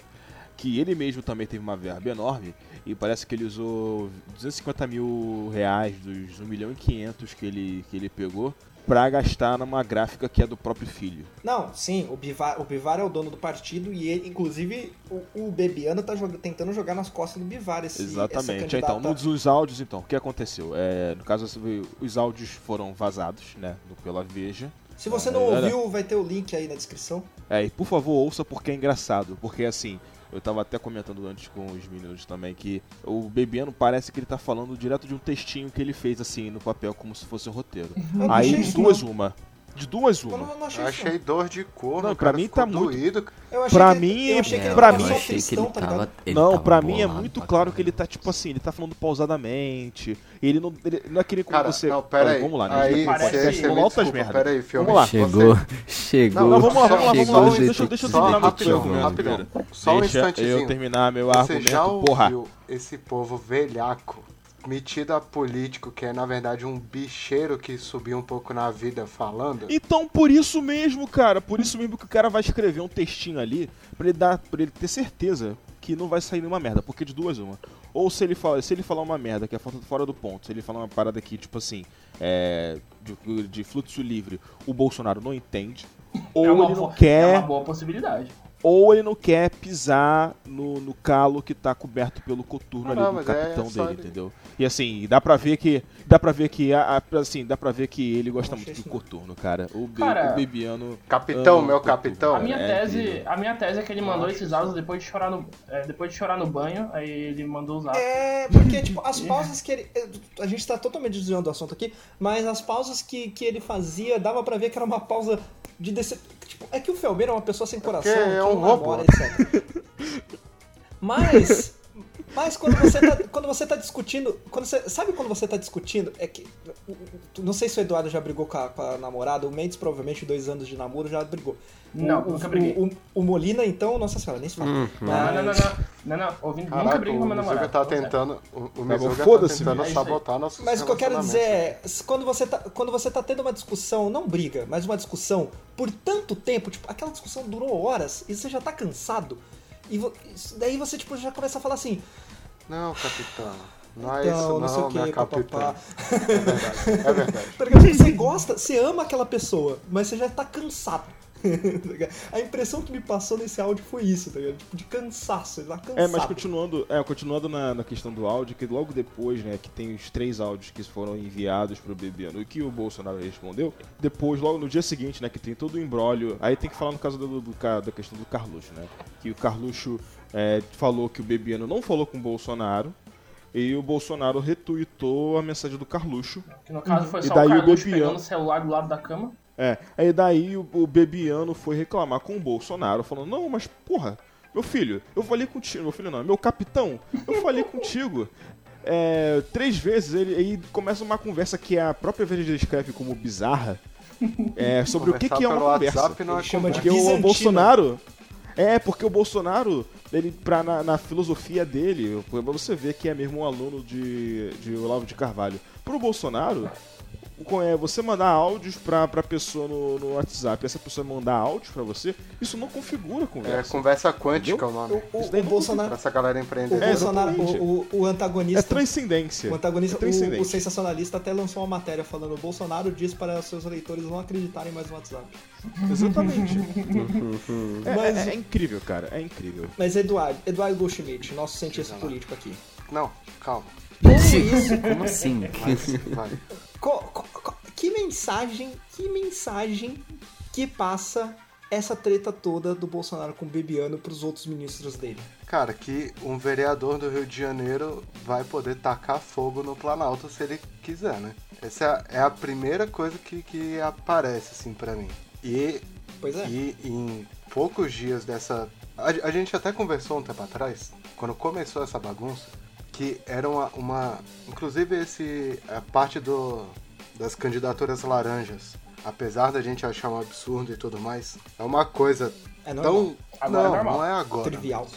Que ele mesmo também teve uma verba enorme e parece que ele usou 250 mil reais dos 1 milhão e 500 que ele, que ele pegou pra gastar numa gráfica que é do próprio filho. Não, sim, o Bivar, o Bivar é o dono do partido e ele, inclusive, o, o Bebiano tá tentando jogar nas costas do Bivar esse Exatamente. Então, nos os áudios, então, o que aconteceu? É, no caso, os áudios foram vazados, né, pela Veja. Se você não Era- ouviu, vai ter o link aí na descrição. É, e por favor, ouça porque é engraçado. Porque assim, eu tava até comentando antes com os meninos também que o Bebiano parece que ele tá falando direto de um textinho que ele fez assim no papel, como se fosse um roteiro. Não Aí isso, duas uma. De duas Eu uma. não, não achei Eu achei dor de cor, Não, pra cara mim tá muito- doído. Eu achei Pra que- mim- eu achei que ele pra mim- eu que cristão, ele tá ele não, pra mim é muito claro que ele tá tipo assim, ele tá falando pausadamente. Ele não, ele não é aquele como Cara, você. não, pera aí. Vamos lá, né? Aí, parece- você me altas merdas. pera aí, filme. Vamos lá. Chegou, [laughs] chegou. Não, Não, vamos lá, vamos lá, vamos lá. Deixa, eu- deixa eu terminar meu argumento rapidão. Só um Deixa instantezinho. eu terminar meu Você argumento, já porra. ouviu esse povo velhaco, metido a político, que é na verdade um bicheiro que subiu um pouco na vida falando? Então, por isso mesmo, cara, por isso mesmo que o cara vai escrever um textinho ali pra ele dar, para ele ter certeza que não vai sair nenhuma merda, porque de duas uma. Ou se ele fala, se ele falar uma merda que é fora- fora do ponto, se ele falar uma parada aqui, tipo assim, é, de, de fluxo livre, o Bolsonaro não entende, ou é uma ele não quer, É uma boa possibilidade. Ou ele não quer pisar no, no calo que tá coberto pelo coturno Ah, ali não, do é capitão só dele, ele- entendeu? E assim, dá pra ver que dá para ver que assim, dá para ver que ele gosta muito do não. coturno, cara. O, Be- Cara, o Bebiano Capitão, meu coturno, capitão. A minha, É tese, incrível. a minha tese é que ele mandou esses áudios depois de chorar no, é, depois de chorar no banho, aí ele mandou usar. É, porque, tipo, as pausas que ele. A gente tá totalmente desviando do assunto aqui, mas as pausas que, que ele fazia, dava pra ver que era uma pausa de decep... Tipo, é que o Felbeiro é uma pessoa sem coração, Porque que é um não robô. etc. [laughs] Mas. Mas quando você tá, [laughs] quando você tá discutindo. Quando você, sabe quando você tá discutindo? É que. Não sei se o Eduardo já brigou com a, com a namorada, o Mendes provavelmente dois anos de namoro já brigou. Não, o, nunca o- briguei. O, o Molina, então, nossa senhora, nem se fala. Uhum. Não, não, não, não, não, não, não, ouvindo, nunca Caraca, briguei com o meu Mizuga namorado. tá tentando. O, o Mizuga tá foda-se, tentando é sabotar nossos Mas o que eu quero dizer é, quando você, tá, quando você tá tendo uma discussão, não briga, mas uma discussão por tanto tempo, tipo, aquela discussão durou horas e você já tá cansado. E vo- daí você, tipo, já começa a falar assim, Não, capitão. Não é então, isso, não, não, sei o que, papapá. É verdade. É verdade. [laughs] Tá ligado? Você gosta, você ama aquela pessoa, mas você já tá cansado. [laughs] Tá a impressão que me passou nesse áudio foi isso, tá ligado? Tipo, de cansaço, ele tá cansado. É, mas continuando, é, continuando na, na questão do áudio, que logo depois, né, que tem os três áudios que foram enviados pro Bebiano e que o Bolsonaro respondeu, depois, logo no dia seguinte, né, que tem todo o embrólio, aí tem que falar no caso do, do ca- da questão do Carluxo, né, que o Carluxo é, falou que o Bebiano não falou com o Bolsonaro, e o Bolsonaro retuitou a mensagem do Carluxo, Que no caso foi E só daí o o Carluxo Bebiano- pegando o celular do lado da cama. É, aí daí o, o Bebiano foi reclamar com o Bolsonaro, falando, não, mas porra, meu filho, eu falei contigo, meu filho não, meu capitão, eu falei [laughs] contigo. é, três vezes, ele aí começa uma conversa que a própria Veja descreve como bizarra, é, sobre o que, que é uma conversa. WhatsApp não é Ele chama de Porque o. Bolsonaro. É, porque o Bolsonaro, ele, pra, na, na filosofia dele, você ver que é mesmo um aluno de, de Olavo de Carvalho. Pro Bolsonaro, é, você mandar áudios pra, pra pessoa no, no WhatsApp e essa pessoa mandar áudios pra você, isso não configura a É conversa. conversa quântica o nome. O, o- o Bolsonaro. Pra essa galera O empreender. É, Bolsonaro, o, o, o antagonista. É transcendência. O antagonista, É transcendente. o, o sensacionalista até lançou uma matéria falando o Bolsonaro diz para seus leitores não acreditarem mais no WhatsApp. Exatamente. [laughs] é, Mas- é- é incrível, cara. É incrível. Mas Eduardo, Eduardo Goldschmidt, nosso cientista político aqui. Não, calma. Como isso? Como assim? Vai. Co- co- co- que mensagem, que mensagem que passa essa treta toda do Bolsonaro com o Bebiano pros outros ministros dele? Cara, que um vereador do Rio de Janeiro vai poder tacar fogo no Planalto se ele quiser, né? Essa é a primeira coisa que, que aparece, assim, pra mim. E, Pois é. e em poucos dias dessa. A, a gente até conversou um tempo atrás, quando começou essa bagunça, que era uma. uma inclusive, esse. A parte do, das candidaturas laranjas. Apesar da gente achar um absurdo e tudo mais, é uma coisa É normal. tão. Agora é não, normal. não é agora. Trivial.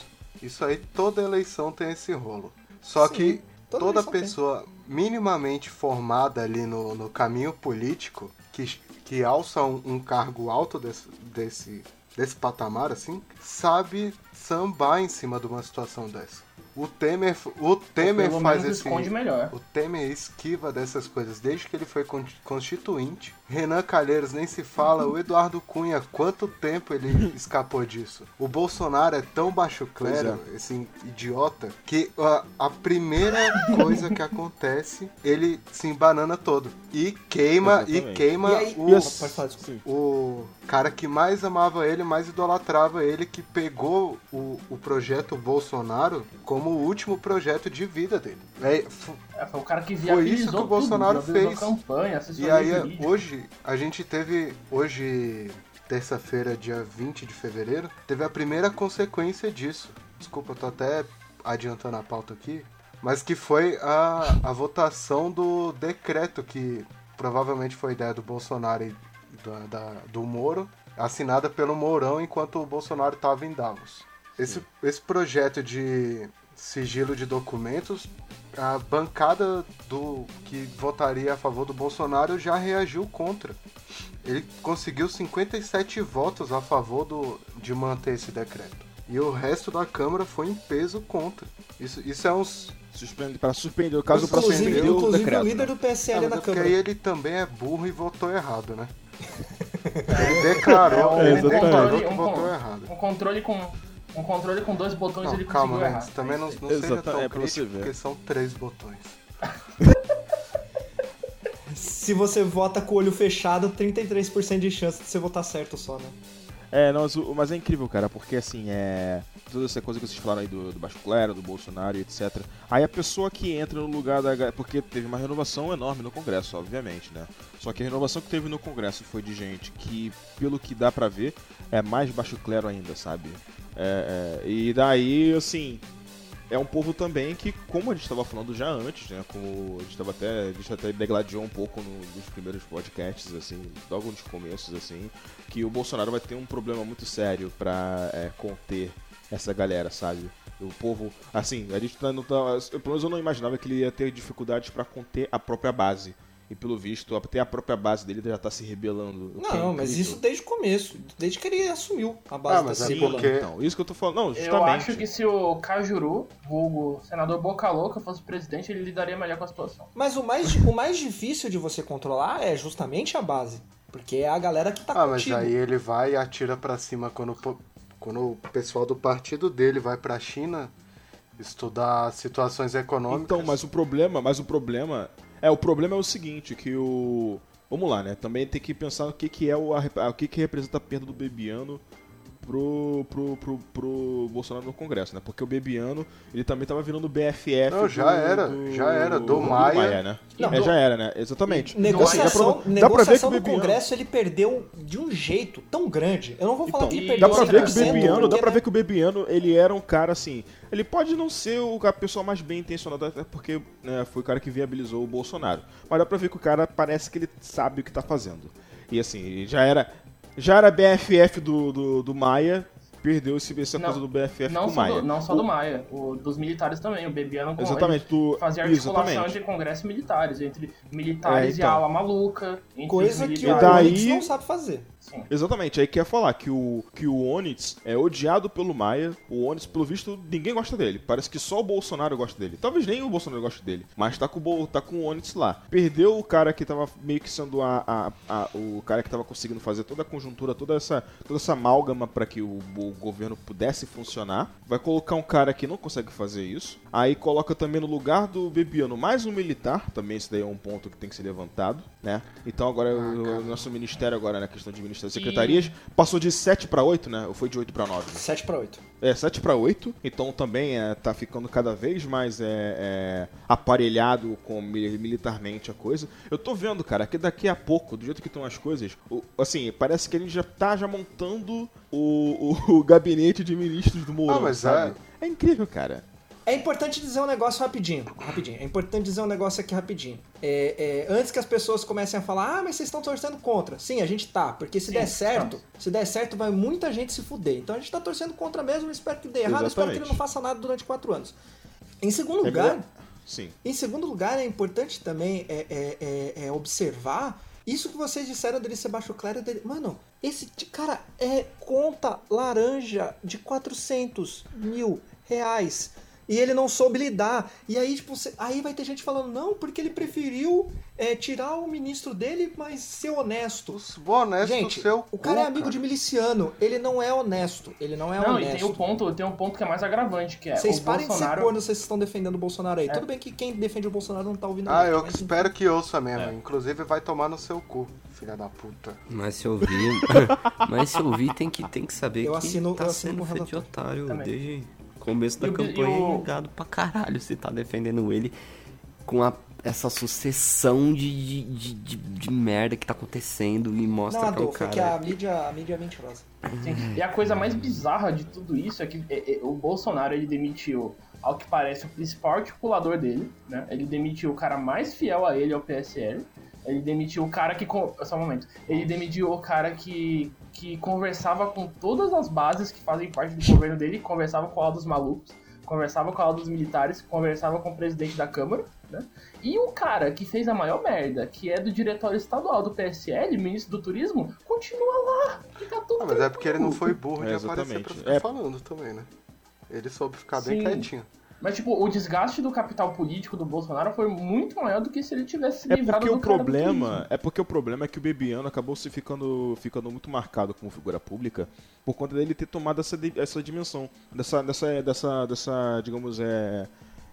Isso aí, toda eleição tem esse rolo. Só Sim, que toda toda, eleição tem. pessoa minimamente formada ali no, no caminho político, que, que alça um, um cargo alto desse, desse, desse patamar, assim, sabe sambar em cima de uma situação dessa. O Temer, o Temer faz esse. melhor. O Temer esquiva dessas coisas desde que ele foi con- constituinte. Renan Calheiros nem se fala. O Eduardo Cunha, quanto tempo ele [laughs] escapou disso? O Bolsonaro é tão baixo clero, esse idiota, que a, a primeira coisa que acontece, ele se embanana todo. E queima, e Exatamente. queima E aí- o, E o cara que mais amava ele, mais idolatrava ele, que pegou o, o projeto Bolsonaro como o último projeto de vida dele. É, f- É, foi o cara que Foi viabilizou isso que o tudo, Bolsonaro viabilizou fez. campanha, e aí, jurídica. A gente teve, hoje, terça-feira, dia 20 de fevereiro, teve a primeira consequência disso. Desculpa, eu tô até adiantando a pauta aqui. Mas que foi a, a votação do decreto que provavelmente foi ideia do Bolsonaro e da, da- do Moro, assinada pelo Mourão enquanto o Bolsonaro estava em Davos. Esse, esse projeto de sigilo de documentos, a bancada do que votaria a favor do Bolsonaro já reagiu contra. Ele conseguiu 57 votos a favor do, de manter esse decreto. E o resto da Câmara foi em peso contra. Isso, isso é uns. Suspende, para suspender, o caso para Inclusive, suspender o inclusive decreto. o líder né? do PSL Ah, mas na é porque Câmara. aí ele também é burro e votou errado, né? Ele declarou, É, ele declarou que Um votou errado. Um controle com um controle com dois botões Não, ele calma, conseguiu né? errar. Também não, não seja Exata- tão é pra você crítico, ver. porque são três botões. [laughs] Se você vota com o olho fechado, 33% de chance de você votar certo só, né? É, não, mas, é incrível, cara, porque assim, é. Toda essa coisa que vocês falaram aí do, do Baixo Clero, do Bolsonaro e etc. Aí a pessoa que entra no lugar da. Porque teve uma renovação enorme no Congresso, obviamente, né? Só que a renovação que teve no Congresso foi de gente que, pelo que dá pra ver, é mais Baixo Clero ainda, sabe? É, é, e daí, assim. É um povo também que, como a gente estava falando já antes, né? Como a gente estava até. A gente até degladiou um pouco no- nos primeiros podcasts, assim, logo nos começos, assim, que o Bolsonaro vai ter um problema muito sério pra é, conter essa galera, sabe? O povo, assim, a gente tá- não tá, pelo menos eu não imaginava que ele ia ter dificuldades pra conter a própria base. E pelo visto, até a própria base dele já tá se rebelando. é Não, mas isso desde o começo. Desde que ele assumiu a base Ah, da mas é sigla. porque- Então, isso que eu tô falando. Não, Eu justamente. acho que se o Cajuru, vulgo senador Boca Louca, fosse presidente, ele lidaria melhor com a situação. Mas o mais, o mais difícil de você controlar é justamente a base. Porque é a galera que tá Ah, mas contigo. aí ele vai e atira pra cima quando, quando o pessoal do partido dele vai pra China estudar situações econômicas. Então, mas o problema, mas o problema é o problema é o seguinte, que o Vamos lá, né? Também tem que pensar o que que é o o que que representa a perda do Bebiano pro, pro, pro, pro Bolsonaro no Congresso, né? Porque o Bebiano, ele também tava virando BFF Não, já era, já era, do Maia. né? Não, é, do- já era, né? Exatamente. Negociação, Assim, dá pra- dá pra ver que negociação o no Bebiano- Congresso ele perdeu de um jeito tão grande. Eu não vou falar Então, que ele perdeu Dá pra ver que o 100%, Bebiano, dá pra né, ver que o Bebiano, ele era um cara assim. Ele pode não ser o- a pessoa mais bem intencionada, até porque né, foi o cara que viabilizou o Bolsonaro. Mas dá pra ver que o cara parece que ele sabe o que tá fazendo. E assim, já era. Já era BFF do, do, do Maia, perdeu esse, essa Não, coisa do BFF Não com o só, Maia. do, não só O- do Maia, o, dos militares também. O Bebiano com Exatamente, do- fazia articulação exatamente. entre congresso e militares, entre militares É, e então. a ala maluca. Entre Coisa os que militares. o daí- não sabe fazer. Sim. Exatamente, aí quer falar que o, que o Onitz é odiado pelo Maia. O Onitz, pelo visto, ninguém gosta dele. Parece que só o Bolsonaro gosta dele. Talvez nem o Bolsonaro goste dele. Mas tá com o, tá com o Onitz lá. Perdeu o cara que tava meio que sendo a, a- a- o cara que tava conseguindo fazer toda a conjuntura, toda essa, toda essa amálgama para que o, o governo pudesse funcionar. Vai colocar um cara que não consegue fazer isso. Aí coloca também no lugar do Bebiano mais um militar. Também esse daí é um ponto que tem que ser levantado, né? Então agora o, o nosso ministério agora na questão de ministério secretarias passou de 7 para 8, né? Ou foi de 8 para 9? 7 para 8. É, 7 para 8, então também é, tá ficando cada vez mais é, é, aparelhado com mi- militarmente a coisa. Eu tô vendo, cara, que daqui a pouco, do jeito que estão as coisas, o- assim, parece que ele já tá já montando o, o- [laughs] o gabinete de ministros do Mourão, Ah, mas sabe? É incrível, cara. É importante dizer um negócio rapidinho. Rapidinho. É importante dizer um negócio aqui rapidinho. É, é, antes que as pessoas comecem a falar, ah, mas vocês estão torcendo contra. Sim, a gente tá. Porque se Sim, der certo, estamos. se der certo, vai muita gente se fuder. Então a gente tá torcendo contra mesmo. Espero que dê errado. Espero que ele Exatamente. não faça nada durante quatro anos. Em segundo É lugar, igual- Sim. em segundo lugar, é importante também é, é- é- é observar Isso que vocês disseram dele ser baixo clero, dele... mano, esse cara é conta laranja de 400 mil reais. E ele não soube lidar. E aí, tipo, cê- aí vai ter gente falando, não, porque ele preferiu é, tirar o ministro dele, mas ser honesto. Bom, honesto Gente, seu o cara é cu, amigo cara. de miliciano. Ele não é honesto. Ele não é Não, e tem honesto. um ponto, tem um ponto que é mais agravante, que é Vocês parem de ser Bolsonaro. corno, vocês estão defendendo o Bolsonaro aí. É. Tudo bem que quem defende o Bolsonaro não tá ouvindo Ah, eu mas espero que ouça mesmo. É. Inclusive vai tomar no seu cu, filha da puta. Mas se ouvir. [laughs] mas se ouvir, tem que, tem que saber Eu que assino- tá eu assino sendo feito de otário Também. desde começo da E e campanha o- e gado pra caralho. Você tá defendendo ele com a, essa sucessão de, de, de, de- de merda que tá acontecendo e mostra Não, que é Adolfo, é cara. que a mídia, a mídia é mentirosa. Sim. E a coisa mais bizarra de tudo isso é que é, é, o Bolsonaro ele demitiu, ao que parece, o principal articulador dele, né? Ele demitiu o cara mais fiel a ele, ao PSL. Ele demitiu o cara que. Só um momento. Ele demitiu o cara que, que conversava com todas as bases que fazem parte do governo dele, conversava com a dos malucos, conversava com a dos militares, conversava com o presidente da Câmara, né? E o cara que fez a maior merda, que é do diretório estadual do PSL, ministro do turismo, continua lá. E tá tudo Ah, mas é porque ele não foi burro de É, aparecer pra exatamente. ficar É. falando também, né? Ele soube ficar bem Sim. quietinho. Mas, tipo, o desgaste do capital político do Bolsonaro foi muito maior do que se ele tivesse se É livrado porque do o problema, é porque o problema é que o Bebiano acabou se ficando, ficando muito marcado como figura pública por conta dele ter tomado essa, essa dimensão, dessa, dessa, dessa, dessa, digamos, é,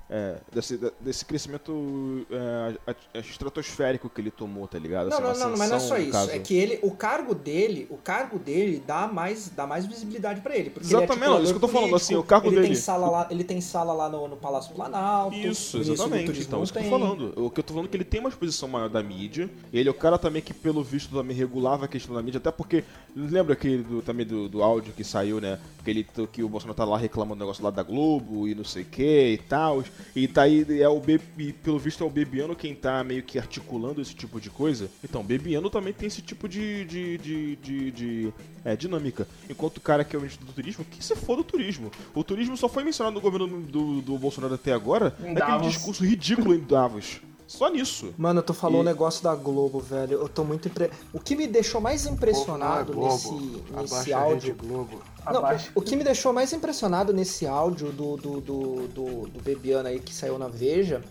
é, desse, desse crescimento é, estratosférico que ele tomou, tá ligado? Não, Assim, não, não, mas não é só isso. caso. É que ele, o cargo dele, o cargo dele dá mais, dá mais visibilidade pra ele. Porque Exatamente, ele é não, isso que eu tô falando, assim, o cargo ele dele- Tem sala lá, ele tem sala lá no, no Palácio Planalto. Isso, exatamente. Então, não isso que eu tô falando. O que eu tô falando é que ele tem uma exposição maior da mídia. Ele é o cara também que, pelo visto, também regulava a questão da mídia, até porque. Lembra que do, também do, do áudio que saiu, né? Que, ele, que o Bolsonaro tá lá reclamando do negócio lá da Globo e não sei o que e tal. E tá aí, é o Be- e pelo visto, é o Bebiano quem tá meio que articulando esse tipo de coisa. Então, Bebiano também tem esse tipo de, de, de, de- de, é, dinâmica. Enquanto o cara que é o ministro do turismo, que se for do turismo. O turismo só foi mencionado no governo do, do Bolsonaro até agora naquele discurso ridículo em Davos. Só nisso. Mano, tu falou o E- negócio da Globo, velho. Eu tô muito impre... O que me deixou mais impressionado é nesse, nesse Abaixa a áudio. Globo. Não, o que me deixou mais impressionado nesse áudio do, do, do, do, do Bebiano aí que saiu na Veja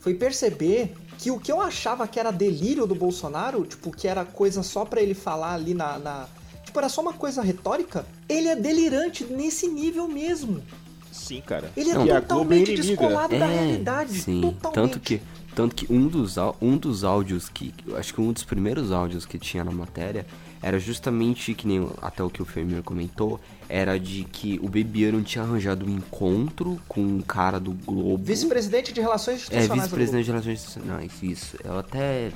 foi perceber que o que eu achava que era delírio do Bolsonaro, tipo, que era coisa só pra ele falar ali na. na- Tipo, era só uma coisa retórica, ele é delirante nesse nível mesmo. Sim, cara. Ele é Não, a Globo é totalmente descolado da É, realidade. sim. Totalmente. Tanto que, tanto que um, dos, um dos áudios que. Acho que um dos primeiros áudios que tinha na matéria era justamente que nem até o que o Fermir comentou. Era de que o Bebiano tinha arranjado um encontro com um cara do Globo. Vice-presidente de Relações É, Institucionais. Globo. vice-presidente de Relações Institucionais, isso. Eu até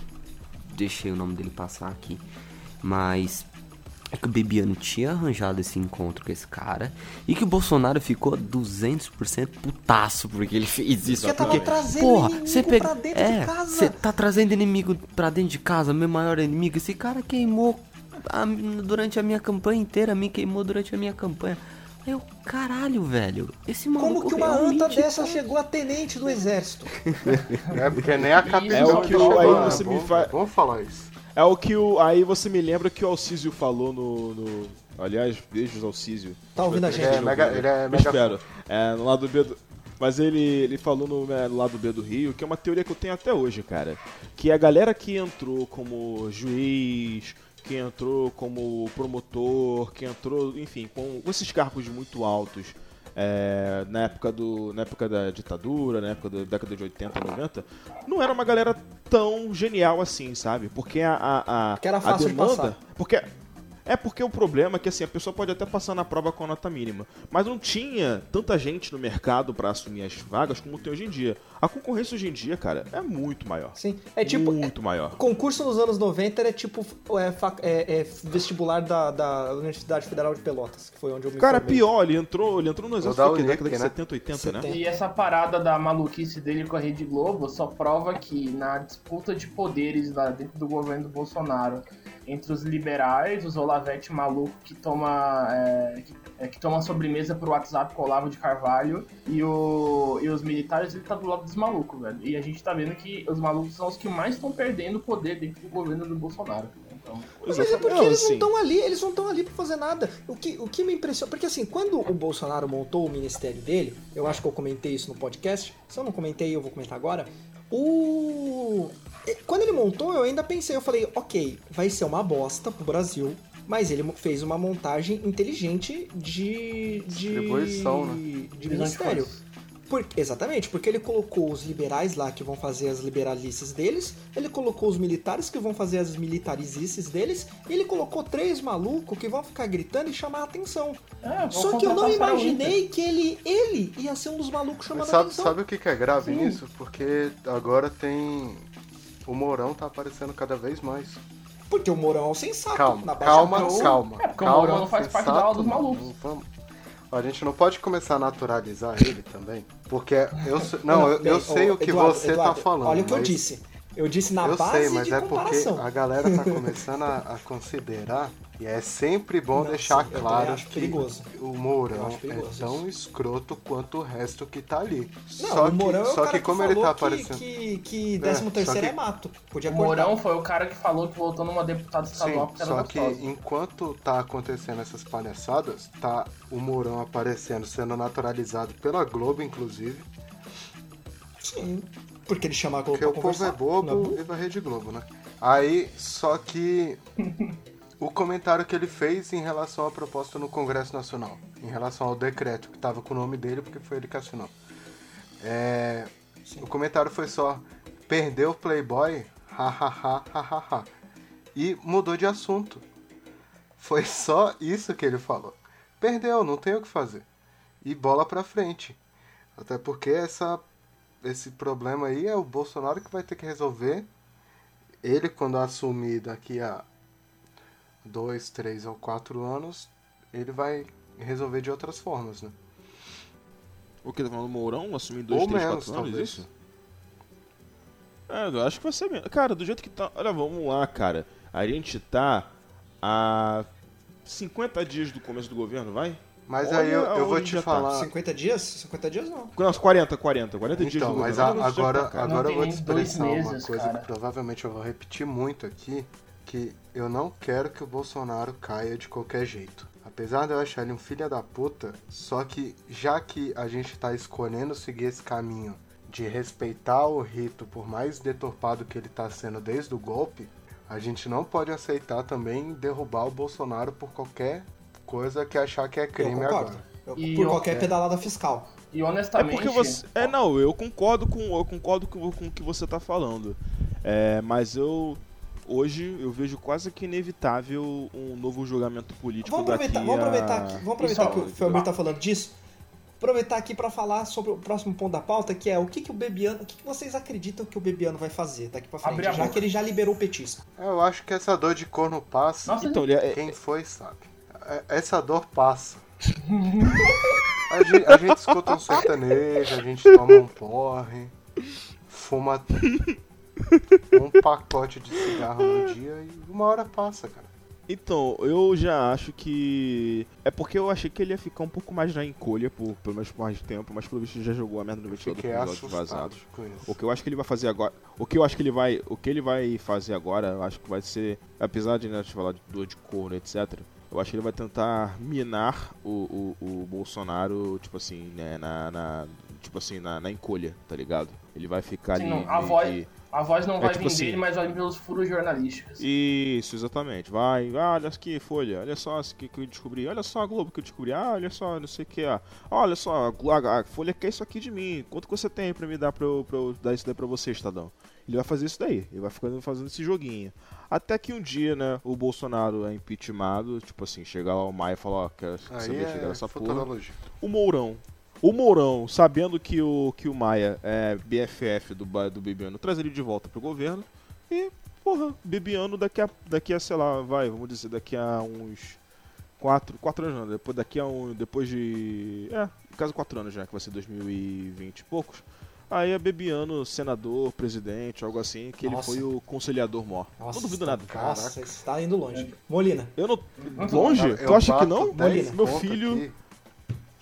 deixei o nome dele passar aqui. Mas é que o Bebiano tinha arranjado esse encontro com esse cara e que o Bolsonaro ficou 200% putaço porque ele fez isso. Porque tava Porque, trazendo porra, inimigo você pega, pra dentro de é, casa. Você tá trazendo inimigo pra dentro de casa, meu maior inimigo. Esse cara queimou a- durante a minha campanha inteira, me queimou durante a minha campanha. Eu, caralho, velho. Esse maluco Como que uma anta dessa tá- chegou a tenente do exército? [laughs] É porque nem a capital É o que de o- aí Giovanna, você me vamos- fa- Vamos falar isso. É o que o. Aí você me lembra que o Alcísio falou no. no- aliás, beijos Alcísio. Tá ouvindo a gente? Ele é mega- ele é mega espero. É, no lado B do. Mas ele, ele falou no, né, no lado B do Rio, que é uma teoria que eu tenho até hoje, cara. Que a galera que entrou como juiz, que entrou como promotor, que entrou, enfim, com esses cargos muito altos é, na, época do, na época da ditadura, na época da década de 80, 90, não era uma galera tão genial assim, sabe? Porque a, a, a, Que era a fácil de demanda. passar. Porque é porque o problema é que assim, a pessoa pode até passar na prova com a nota mínima, mas não tinha tanta gente no mercado pra assumir as vagas como tem hoje em dia. A concorrência hoje em dia, cara, é muito maior. Sim. É tipo. muito maior. Concurso nos anos 90 era tipo é, é, é vestibular da, da Universidade Federal de Pelotas, que foi onde eu me Cara, formei. pior, ele entrou, ele entrou no exército da Unic, década de né? 70, 80, né? 70. E essa parada da maluquice dele com a Rede Globo só prova que na disputa de poderes lá dentro do governo do Bolsonaro, entre os liberais, os Olavete maluco que toma, é, que, é, que toma sobremesa por WhatsApp com o Olavo de Carvalho e, o, e os militares, ele tá do lado dos malucos, velho. E a gente tá vendo que os malucos são os que mais estão perdendo poder dentro do governo do Bolsonaro. Então, Mas é porque Não, eles não assim, estão ali, eles não estão ali pra fazer nada. O que, o que me impressiona. Porque assim, quando o Bolsonaro montou o ministério dele, eu acho que eu comentei isso no podcast. Se eu não comentei, eu vou comentar agora. O. Quando ele montou, eu ainda pensei, eu falei, ok, vai ser uma bosta pro Brasil. Mas ele fez uma montagem inteligente de. de Distribuição, né? De ministério. Por- exatamente, porque ele colocou os liberais lá que vão fazer as liberalices deles, ele colocou os militares que vão fazer as militarizices deles, e ele colocou três malucos que vão ficar gritando e chamar a atenção. é, Só que eu não o imaginei que ele, ele ia ser um dos malucos chamando Mas a sabe, atenção. sabe o que, que é grave nisso? Porque agora tem. O Mourão tá aparecendo cada vez mais. Porque o Mourão é um sensato. Calma, calma, Grossa. calma. É, porque o calma, Mourão não faz parte da sensato, aula dos não, malucos. não vamos- A gente não pode começar a naturalizar ele também. Porque eu sei. Não, eu, eu bem, sei ô, o que Eduardo, você Eduardo, tá falando. Olha o que eu disse. Eu disse na eu base sei, mas de é porque comparação. a galera tá [laughs] começando a, a considerar, e é sempre bom Não, deixar sim, claro que perigoso. o Mourão é tão escroto quanto o resto que tá ali. Não, só o Mourão que, é o só cara que como falou ele tá que, aparecendo. que, que É, 13 só terceiro que- é mato. Podia O. Mourão foi o cara que falou que voltou numa deputada estadual Sim, porque era só que gostosa. enquanto tá acontecendo essas palhaçadas, tá o Mourão aparecendo, sendo naturalizado pela Globo, inclusive. Sim. Porque ele chama a Globo Porque pra o povo é bobo burro? e vai Rede Globo, né? Aí, só que [laughs] o comentário que ele fez em relação à proposta no Congresso Nacional, em relação ao decreto que tava com o nome dele, porque foi ele que assinou. É, o comentário foi só: perdeu o Playboy? Ha ha ha ha ha ha. E mudou de assunto. Foi só isso que ele falou. Perdeu, não tem o que fazer. E bola pra frente. Até porque essa esse problema aí é o Bolsonaro que vai ter que resolver. Ele, quando assumir daqui a dois, três ou quatro anos, ele vai resolver de outras formas, né? O que? Tá falando do Mourão assumir dois, ou três, menos, quatro anos? talvez. Isso? É, eu acho que vai ser mesmo. Cara, do jeito que tá. Olha, vamos lá, cara. A gente tá a 50 dias do começo do governo, vai? Mas Olha aí eu, eu vou te tá. falar. 50 dias? 50 dias não. Não, 40, 40. 40 dias Então, do mas governo. Olha, já agora, tá, cara. agora eu vou te expressar uma meses, coisa cara. que provavelmente eu vou repetir muito aqui, que eu não quero que o Bolsonaro caia de qualquer jeito. Apesar de eu achar ele um filho da puta, só que já que a gente tá escolhendo seguir esse caminho de respeitar o rito, por mais deturpado que ele tá sendo desde o golpe, a gente não pode aceitar também derrubar o Bolsonaro por qualquer coisa que achar que é crime agora. Eu- E por eu- qualquer é. pedalada fiscal. E É honestamente. porque você. É, não, eu concordo com, eu concordo com, com o que você tá falando. É, mas eu. Hoje eu vejo quase que inevitável um novo julgamento político Vamos aproveitar, daqui vamos aproveitar, a... vamos aproveitar que o Felmir tá falando disso. Aproveitar aqui pra falar sobre o próximo ponto da pauta, que é o que, que o Bebiano, o que, que vocês acreditam que o Bebiano vai fazer daqui pra frente, já que ele já liberou o petisco. Eu acho que essa dor de corno passa. Nossa, Então, ele é, Quem foi sabe. É- Essa dor passa. [laughs] A gente, a gente escuta um sertanejo, a gente toma um porre, fuma um pacote de cigarro no dia e uma hora passa, cara. Então, eu já acho que. É porque eu achei que ele ia ficar um pouco mais na encolha, por pelo menos por mais tempo, mas pelo visto já jogou a merda no ventilador com os áudios assustado vazados. com. O que eu acho que ele vai fazer agora. O que eu acho que ele vai. O que ele vai fazer agora, eu acho que vai ser. Apesar de né, te falar de dor de corno, etc. Eu acho que ele vai tentar minar o, o, o Bolsonaro, tipo assim, né, na, na- tipo assim, na, na encolha, tá ligado? Ele vai ficar Sim, ali. não, a voz- que- A voz não É vai tipo vir assim- dele, mas vai pelos furos jornalísticos. Isso, exatamente. Vai, ah, olha aqui, Folha, olha só o que, que eu descobri, olha só a Globo que eu descobri, ah, olha só, não sei o que, ah, olha só, a, a, Folha quer isso aqui de mim, quanto que você tem pra me dar pra eu, pra eu dar isso daí pra você, Estadão? Ele vai fazer isso daí, ele vai ficando fazendo esse joguinho. Até que um dia, né, o Bolsonaro é impeachmentado, tipo assim, chegar lá o Maia e falar, ó, quero Aí saber chegar é nessa porra o Mourão. O Mourão, sabendo que o, que o Maia é BFF do, do Bebiano, traz ele de volta pro governo. E, porra, Bebiano daqui a, daqui a, sei lá, vai, vamos dizer, daqui a uns. Quatro, quatro anos, não, depois daqui a um. Depois de. É, no caso quatro anos já, que vai ser 2020 e poucos. Aí é Bebiano, senador, presidente, algo assim, que Nossa. ele foi o conciliador mó. Nossa, não duvido nada. Nossa, você tá indo longe. Molina. Eu não. Longe? Cara, tu eu acha que não? 10 Meu filho. aqui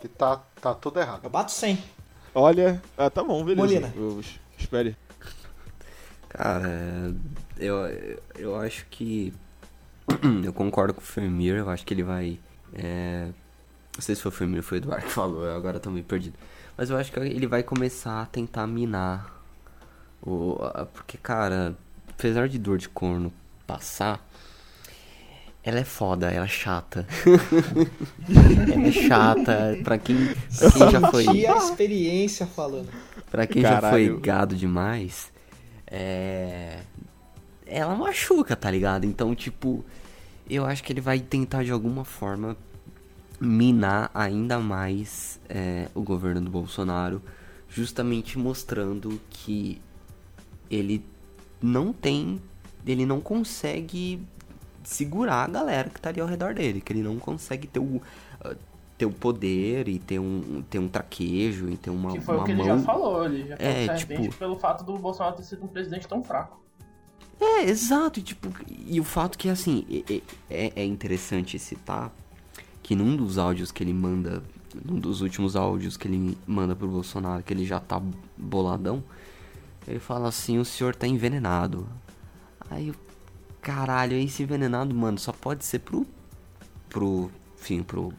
Que tá, tá tudo errado. Eu bato 100. Olha. Ah, tá bom, beleza. Molina. Eu- espere. Cara, eu, eu acho que. [clears throat] Eu concordo com o Fermir, eu acho que ele vai. é, Não sei se foi o Fermir ou foi o Eduardo que falou, eu agora tô meio perdido. Mas eu acho que ele vai começar a tentar minar. O, a- porque, cara, apesar de dor de corno passar, ela é foda, ela é chata. [laughs] ela é chata. Pra quem, pra quem já foi. A experiência falando. Pra quem já Caralho. foi gado demais, é. Ela machuca, tá ligado? Então, tipo, eu acho que ele vai tentar de alguma forma minar ainda mais é, o governo do Bolsonaro, justamente mostrando que ele não tem. Ele não consegue segurar a galera que tá ali ao redor dele, que ele não consegue ter o. ah, ter o poder e ter um, ter um traquejo e ter uma, Que foi uma o que ele mão já falou, ele já falou É, tipo- pelo fato do Bolsonaro ter sido um presidente tão fraco. É, exato, e, tipo, e o fato que, assim, é, é interessante citar que num dos áudios que ele manda, num dos últimos áudios que ele manda pro Bolsonaro, que ele já tá boladão, ele fala assim, o senhor tá envenenado. Aí, caralho, esse envenenado, mano, só pode ser pro, pro, enfim, pro,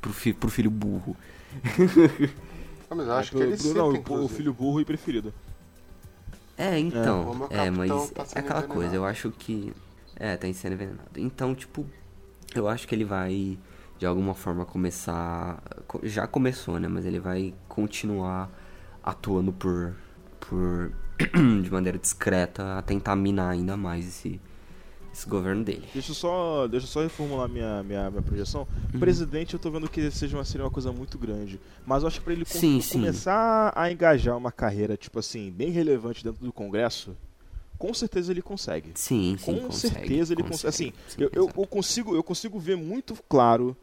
pro, fi- pro filho burro. Ah, mas eu acho Pro- que ele pro- cita, não, o- filho burro e preferido. É, então. Meu É, mas tá é aquela envenenado. coisa, eu acho que. É, tá sendo envenenado. Então, tipo, eu acho que ele vai, de alguma forma, começar. co- Já começou, né? Mas ele vai continuar atuando por. por. [clears throat] de maneira discreta a tentar minar ainda mais esse. esse governo dele. Deixa eu só, deixa eu só reformular minha, minha, minha projeção. Presidente, eu tô vendo que seja uma, seria uma coisa muito grande. Mas eu acho que pra ele com- Sim, sim. começar a engajar uma carreira, tipo assim, bem relevante dentro do Congresso, com certeza ele consegue. Sim, sim, com consegue, certeza ele consegue. Assim, sim, eu, eu, eu consigo, eu consigo ver muito claro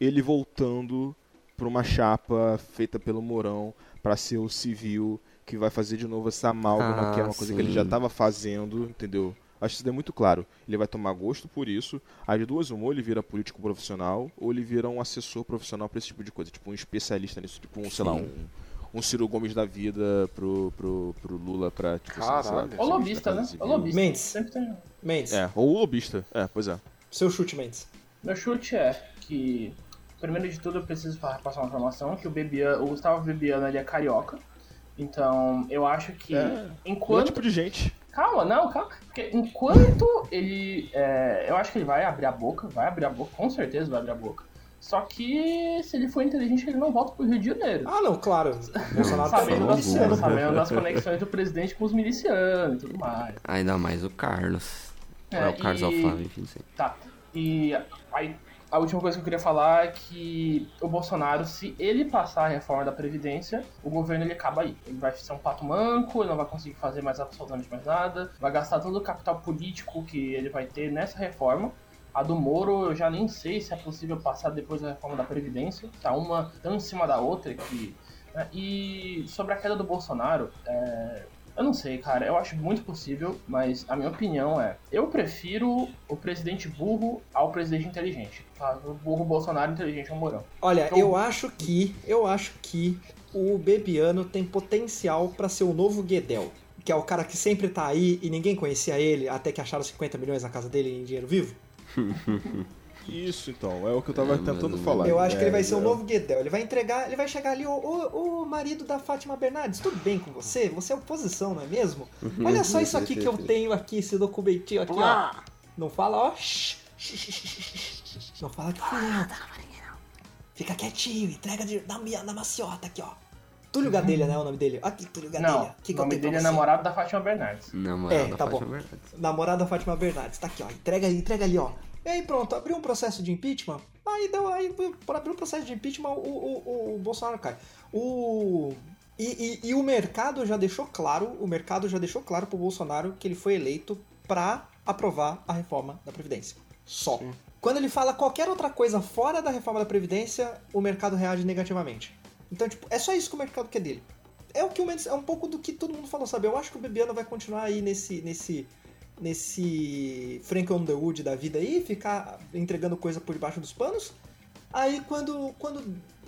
ele voltando pra uma chapa feita pelo Mourão pra ser o civil que vai fazer de novo essa amálgama, Ah, que é uma coisa que ele já sim. tava fazendo, entendeu? Acho que isso é muito claro. Ele vai tomar gosto por isso. As duas, uma, ou ele vira político profissional, ou ele vira um assessor profissional pra esse tipo de coisa. Tipo, um especialista nisso. Tipo, um, sei lá, Sim. um, um Ciro Gomes da vida pro, pro, pro Lula pra, tipo, assim, sei lá, Caralho. Ou lobista, né? Ou lobista. Mendes. Sempre tem. Mendes, É, ou lobista. É, pois é. seu chute, Mendes. Meu chute é que, primeiro de tudo, eu preciso passar uma informação que o, Bebiano, o Gustavo Bebiano ele é carioca. Então, eu acho que É, Quanto enquanto. tipo de gente? Calma, não, calma. Porque enquanto ele. é, eu acho que ele vai abrir a boca, vai abrir a boca, com certeza vai abrir a boca. Só que se ele for inteligente, ele não volta pro Rio de Janeiro. Ah, não, claro. Bolsonaro tá sabendo, das, miliciano. sabendo das conexões do presidente com os milicianos e tudo mais. Ainda mais o Carlos. É, É, o Carlos e- Alfávio, enfim. Tá. E aí, a última coisa que eu queria falar é que o Bolsonaro, se ele passar a reforma da Previdência, o governo ele acaba aí. Ele vai ser um pato manco, ele não vai conseguir fazer mais absolutamente mais nada, vai gastar todo o capital político que ele vai ter nessa reforma. A do Moro, eu já nem sei se é possível passar depois da reforma da Previdência. Tá uma tão em cima da outra que. né? E sobre a queda do Bolsonaro, é, eu não sei, cara. Eu acho muito possível, mas a minha opinião é: eu prefiro o presidente burro ao presidente inteligente. Tá? O burro Bolsonaro inteligente é o Mourão. Olha, Então- eu acho que, eu acho que o Bebiano tem potencial pra ser o novo Guedel, que é o cara que sempre tá aí e ninguém conhecia ele até que acharam 50 milhões na casa dele em dinheiro vivo. [laughs] Isso, então. É o que eu tava É, tentando mas- falar. Eu acho que ele vai ser o é- novo Guedel. Ele vai entregar, ele vai chegar ali, ô, ô, ô, marido da Fátima Bernardes, tudo bem com você? Você é oposição, não é mesmo? Olha só isso aqui que eu tenho aqui, esse documentinho aqui, ó. Não fala, ó. Não fala que fui eu. Fica quietinho, entrega de, na, minha- na maciota aqui, ó. Túlio Gadelha, né? O nome dele. Aqui, Túlio Gadelha. Não, que o que eu nome dele é namorado da Fátima Bernardes. Namorado É, da tá Fátima bom. Bernardes. Namorada da Fátima Bernardes. Tá aqui, ó. Entrega entrega ali, ó. E aí, pronto, abriu um processo de impeachment. Aí deu aí, por abrir um processo de impeachment, o, o, o Bolsonaro cai. O. E, e- e o mercado já deixou claro, o mercado já deixou claro pro Bolsonaro que ele foi eleito pra aprovar a reforma da Previdência. Só. Quando ele fala qualquer outra coisa fora da reforma da Previdência, o mercado reage negativamente. Então, tipo, é só isso que o mercado quer dele. é o que o é um pouco do que todo mundo falou, sabe? Eu acho que o Bebiano vai continuar aí nesse nesse nesse Frank Underwood da vida aí, ficar entregando coisa por debaixo dos panos. Aí quando quando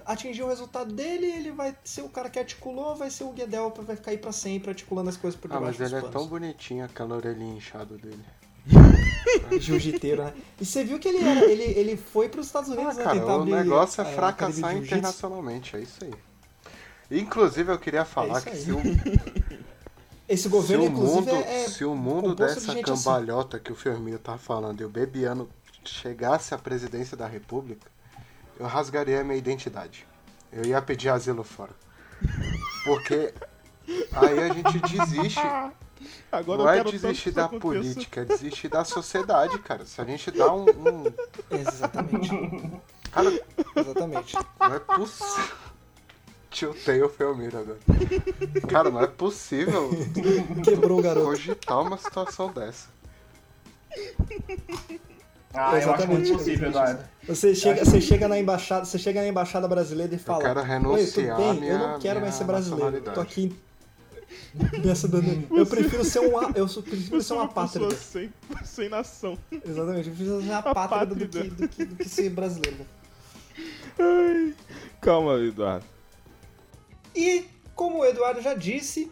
atingir o resultado dele, ele vai ser o cara que articulou, vai ser o Guedel, vai ficar aí pra sempre articulando as coisas por Ah, debaixo mas dos ele é panos. tão bonitinho, aquela orelhinha inchada dele. [laughs] Jiu-jiteiro, né? E você viu que ele, era, ele, ele foi pros Estados Ah, Unidos, né? cara, tentar o abrir negócio é a fracassar internacionalmente, é isso aí. Inclusive, eu queria falar isso que se o, [laughs] Esse se governo, o inclusive, mundo, é, é se o mundo de dessa gente assim. cambalhota que o Firmino tá falando e o Bebiano chegasse à presidência da república, eu rasgaria a minha identidade. Eu ia pedir asilo fora. Porque aí a gente desiste. [laughs] Agora Não eu é desistir da aconteça. política, é desistir da sociedade, cara. Se a gente dá um. um- Exatamente. Cara, Exatamente. não é possível. Tiltei o Felmiro agora. [laughs] Cara, não é possível Quebrou o garoto. cogitar uma situação dessa. Ah, eu acho Exatamente. muito possível, Eduardo. Você chega, você chega na embaixada, você chega na embaixada brasileira e fala: quero "Oi, renunciar bem? minha- eu não quero mais ser brasileiro. nacionalidade." Tô aqui. Minha cidadania. Eu prefiro ser um, eu sou- prefiro ser uma pessoa pátrida. sem, sem nação. Exatamente, eu prefiro ser uma A pátrida do que, do, que, do que ser brasileiro. Ai, calma, Eduardo. E, como o Eduardo já disse,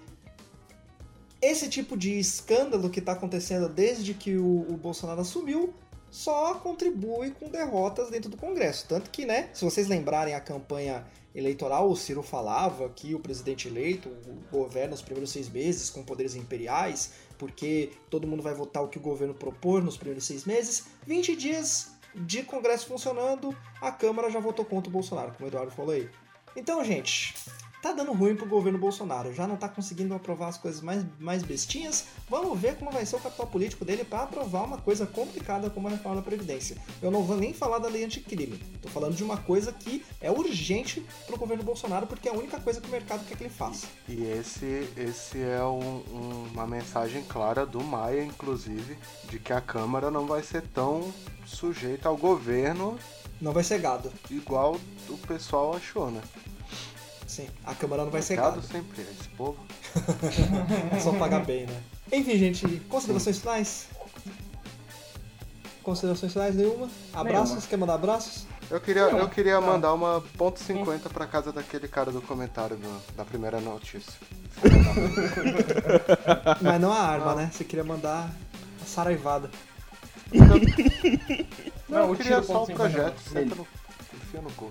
esse tipo de escândalo que está acontecendo desde que o, o Bolsonaro assumiu só contribui com derrotas dentro do Congresso. Tanto que, né, se vocês lembrarem a campanha eleitoral, o Ciro falava que o presidente eleito governa os primeiros seis meses com poderes imperiais, porque todo mundo vai votar o que o governo propor nos primeiros seis meses. 20 dias de Congresso funcionando, a Câmara já votou contra o Bolsonaro, como o Eduardo falou aí. Então, gente, tá dando ruim pro governo Bolsonaro, já não tá conseguindo aprovar as coisas mais, mais bestinhas. Vamos ver como vai ser o capital político dele para aprovar uma coisa complicada como a reforma da Previdência. Eu não vou nem falar da lei anticrime, tô falando de uma coisa que é urgente pro governo Bolsonaro, porque é a única coisa que o mercado quer que ele faça. E esse, esse é um- um- uma mensagem clara do Maia, inclusive, de que a Câmara não vai ser tão sujeita ao governo Não vai ser gado. igual o pessoal achou, né? Sim, a Câmara não vai ser Gado gado. sempre é esse povo. [laughs] É só pagar bem, né? Enfim, gente, considerações finais? Considerações finais nenhuma? Abraços? Nenhuma. Quer mandar abraços? Eu queria, eu queria Tá. mandar uma ponto .50 pra casa daquele cara do comentário do- da primeira notícia. [laughs] Mas não a arma, né? Você queria mandar a saraivada. Não, Não, eu queria só o projeto. 50 Senta no... Enfia no cu.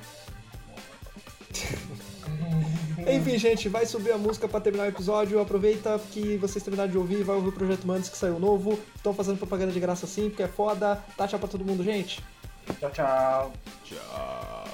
Enfim, gente, vai subir a música pra terminar o episódio. Aproveita que vocês terminaram de ouvir vai ouvir o Projeto Mandos que saiu novo. Estão fazendo propaganda de graça sim, porque é foda. Dá tchau pra todo mundo, gente. Tchau, tchau. Tchau.